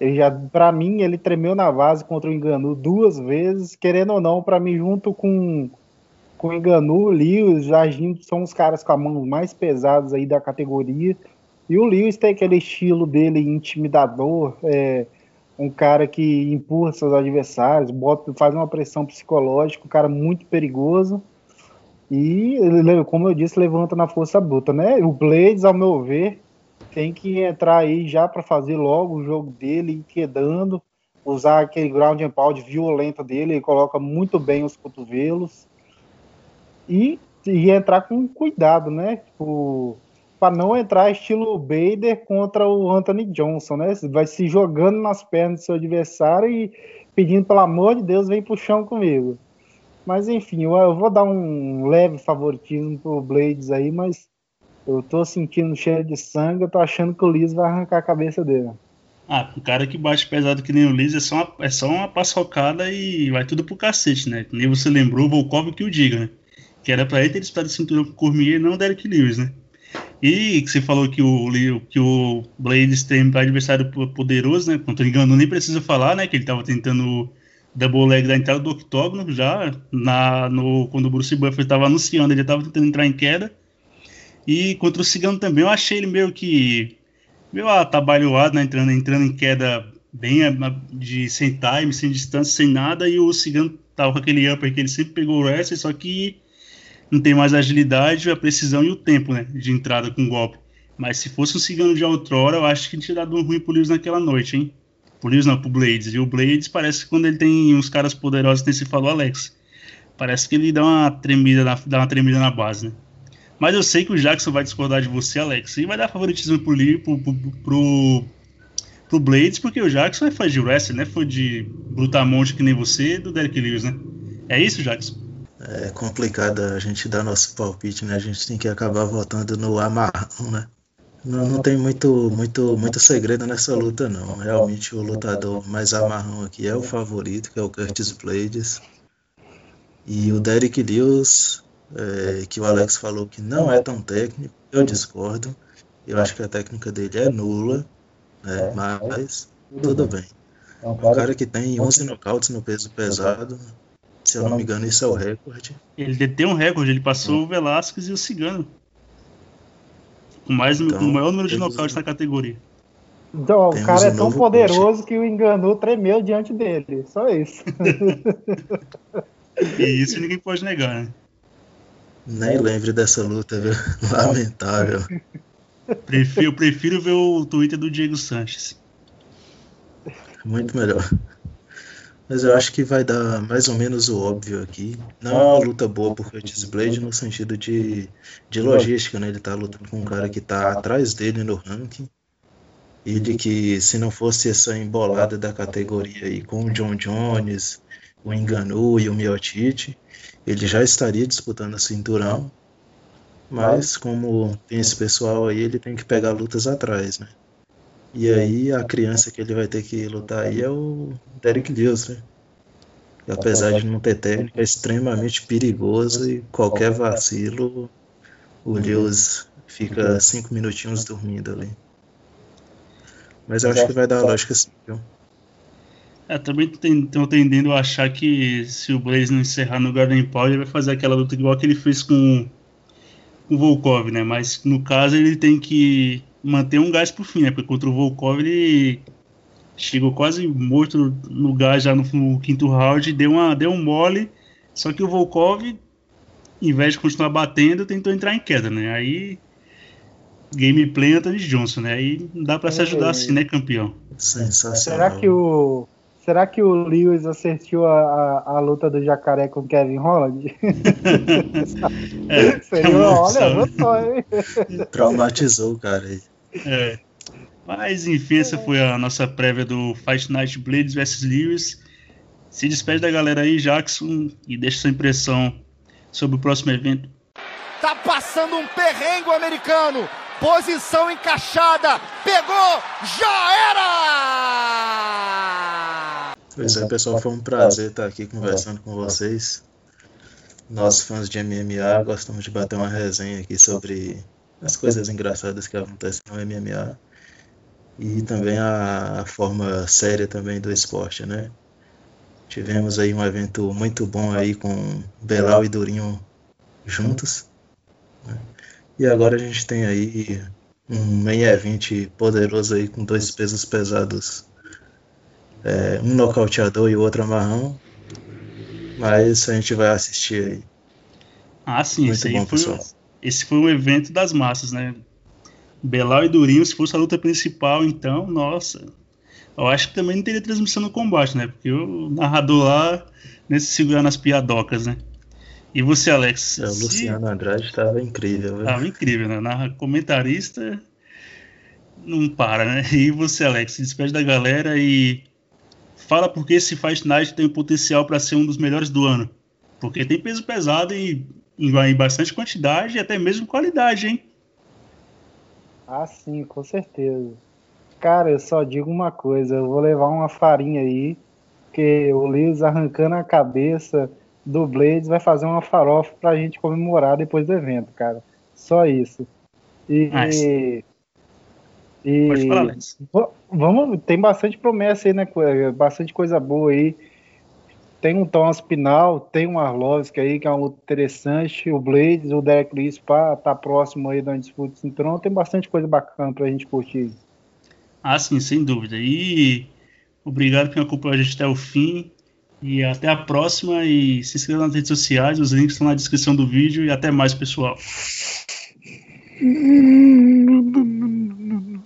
Ele já, para mim, ele tremeu na base contra o Enganu duas vezes, querendo ou não, para mim, junto com com o Enganu, o Lewis, agindo, são os caras com a mão mais pesados aí da categoria. E o Lewis tem aquele estilo dele intimidador, é, um cara que empurra seus adversários, bota, faz uma pressão psicológica, um cara muito perigoso. E como eu disse, levanta na força bruta, né? O Blades, ao meu ver, tem que entrar aí já para fazer logo o jogo dele, quedando, usar aquele ground and pound violento dele, ele coloca muito bem os cotovelos. E, e entrar com cuidado, né? Tipo, para não entrar estilo Bader contra o Anthony Johnson, né? Vai se jogando nas pernas do seu adversário e pedindo pelo amor de Deus, vem pro chão comigo. Mas enfim, eu, eu vou dar um leve favoritismo pro Blades aí, mas eu tô sentindo cheiro de sangue, eu tô achando que o Liz vai arrancar a cabeça dele. Ah, um cara que bate pesado que nem o Liz é só uma, é só uma paçocada e vai tudo pro cacete, né? Nem você lembrou, o Volkov que o diga, né? Que era pra ele ter disputado cinturão com o Cormier e não o Derek Lewis, né? E que você falou que o, que o Blades tem um adversário poderoso, né? Quanto engano, nem precisa falar, né? Que ele estava tentando double leg da entrada do octógono já, na, no, quando o Bruce Buffer estava anunciando, ele estava tentando entrar em queda. E contra o Cigano também, eu achei ele meio que meio atabalhoado, né? Entrando, entrando em queda bem de sem time, sem distância, sem nada. E o Cigano tava com aquele upper que ele sempre pegou o wrestling, só que não tem mais a agilidade, a precisão e o tempo né, de entrada com golpe. Mas se fosse um cigano de outrora, eu acho que tinha dado um ruim pro Lewis naquela noite, hein? Pro Lewis não, pro Blades. E o Blades parece que quando ele tem uns caras poderosos, tem se falou Alex. Parece que ele dá uma tremida na, dá uma tremida na base, né? Mas eu sei que o Jackson vai discordar de você, Alex, e vai dar favoritismo pro, pro, pro, pro, pro Blades, porque o Jackson é fã de wrestling, né? Foi de Brutamonte que nem você do Derek Lewis, né? É isso, Jackson? é complicado a gente dar nosso palpite, né? A gente tem que acabar votando no amarrão, né? Não, não tem muito, muito, muito segredo nessa luta, não. Realmente o lutador mais amarrão aqui é o favorito, que é o Curtis Blades. E o Derek Lewis, é, que o Alex falou que não é tão técnico, eu discordo. Eu acho que a técnica dele é nula, né? mas tudo bem. É um cara que tem 11 nocautes no peso pesado, se eu não me engano, esse é o recorde. Ele detém um recorde, ele passou o Velasquez e o Cigano. Com mais, então, o maior número de nocautes na categoria. Então, o cara um é tão poderoso que o enganou tremeu diante dele. Só isso. <laughs> e isso ninguém pode negar, né? Nem lembre dessa luta, viu? <laughs> Lamentável. Prefiro, eu prefiro ver o Twitter do Diego Sanches. muito melhor. Mas eu acho que vai dar mais ou menos o óbvio aqui. Não é uma luta boa pro Curtis Blade no sentido de, de logística, né? Ele tá lutando com um cara que tá atrás dele no ranking. E de que se não fosse essa embolada da categoria aí com o John Jones, o Enganu e o Miotite, ele já estaria disputando o cinturão. Mas como tem esse pessoal aí, ele tem que pegar lutas atrás, né? E aí a criança que ele vai ter que lutar aí é o Derek Lewis, né? E apesar de não ter técnica, é extremamente perigoso e qualquer vacilo, o Lewis fica cinco minutinhos dormindo ali. Mas eu acho que vai dar lógica sim, viu? É, também estou tendendo a achar que se o Blaze não encerrar no Garden Power, ele vai fazer aquela luta igual que ele fez com, com o Volkov, né? Mas no caso ele tem que manter um gás pro fim, né? Porque contra o Volkov ele chegou quase morto no, gás já no, no, quinto round, deu, uma, deu um mole, só que o Volkov, em vez de continuar batendo, tentou entrar em queda, né? Aí gameplay Anthony Johnson, né? Aí não dá para se ajudar assim, né, campeão? Sensacional. Será que o Será que o Lewis assistiu a, a, a, luta do jacaré com Kevin Holland? <laughs> é, <laughs> Seria, olha, só, hein? <laughs> Traumatizou o cara aí. É. Mas enfim, essa foi a nossa prévia do Fight Night Blades vs Lewis. Se despede da galera aí, Jackson, e deixa sua impressão sobre o próximo evento. Tá passando um perrengue americano. Posição encaixada. Pegou, já era! Pois é, pessoal, foi um prazer estar aqui conversando com vocês. Nós, fãs de MMA, gostamos de bater uma resenha aqui sobre as coisas engraçadas que acontecem no MMA e também a, a forma séria também do esporte, né? Tivemos aí um evento muito bom aí com Belal e Durinho juntos. Né? E agora a gente tem aí um main event poderoso aí com dois pesos pesados é, um nocauteador e o outro amarrão. Mas a gente vai assistir aí. Ah, sim, Muito esse, bom, foi, esse foi um evento das massas, né? Belal e Durinho, se fosse a luta principal, então, nossa. Eu acho que também não teria transmissão no combate, né? Porque o narrador lá, nesse segurar nas piadocas, né? E você, Alex? É, o Luciano se... Andrade estava incrível, Estava incrível, né? Narra comentarista não para, né? E você, Alex, se despede da galera e fala porque esse Fight Night tem o potencial para ser um dos melhores do ano. Porque tem peso pesado em, em, em bastante quantidade e até mesmo qualidade, hein? Ah, sim, com certeza. Cara, eu só digo uma coisa, eu vou levar uma farinha aí, que o Liz arrancando a cabeça do Blades vai fazer uma farofa pra gente comemorar depois do evento, cara. Só isso. E, nice. E Pode falar, Vamos, tem bastante promessa aí, né? Bastante coisa boa aí. Tem um Thomas Pinal, tem um Arlovski aí, que é um luta interessante. O Blades, o Derek Lewis para tá próximo aí da disputa do cinturão. Tem bastante coisa bacana pra gente curtir. Ah, sim, sem dúvida. E obrigado por acompanhar a gente até o fim. E até a próxima. E se inscreva nas redes sociais, os links estão na descrição do vídeo. E até mais, pessoal. <laughs>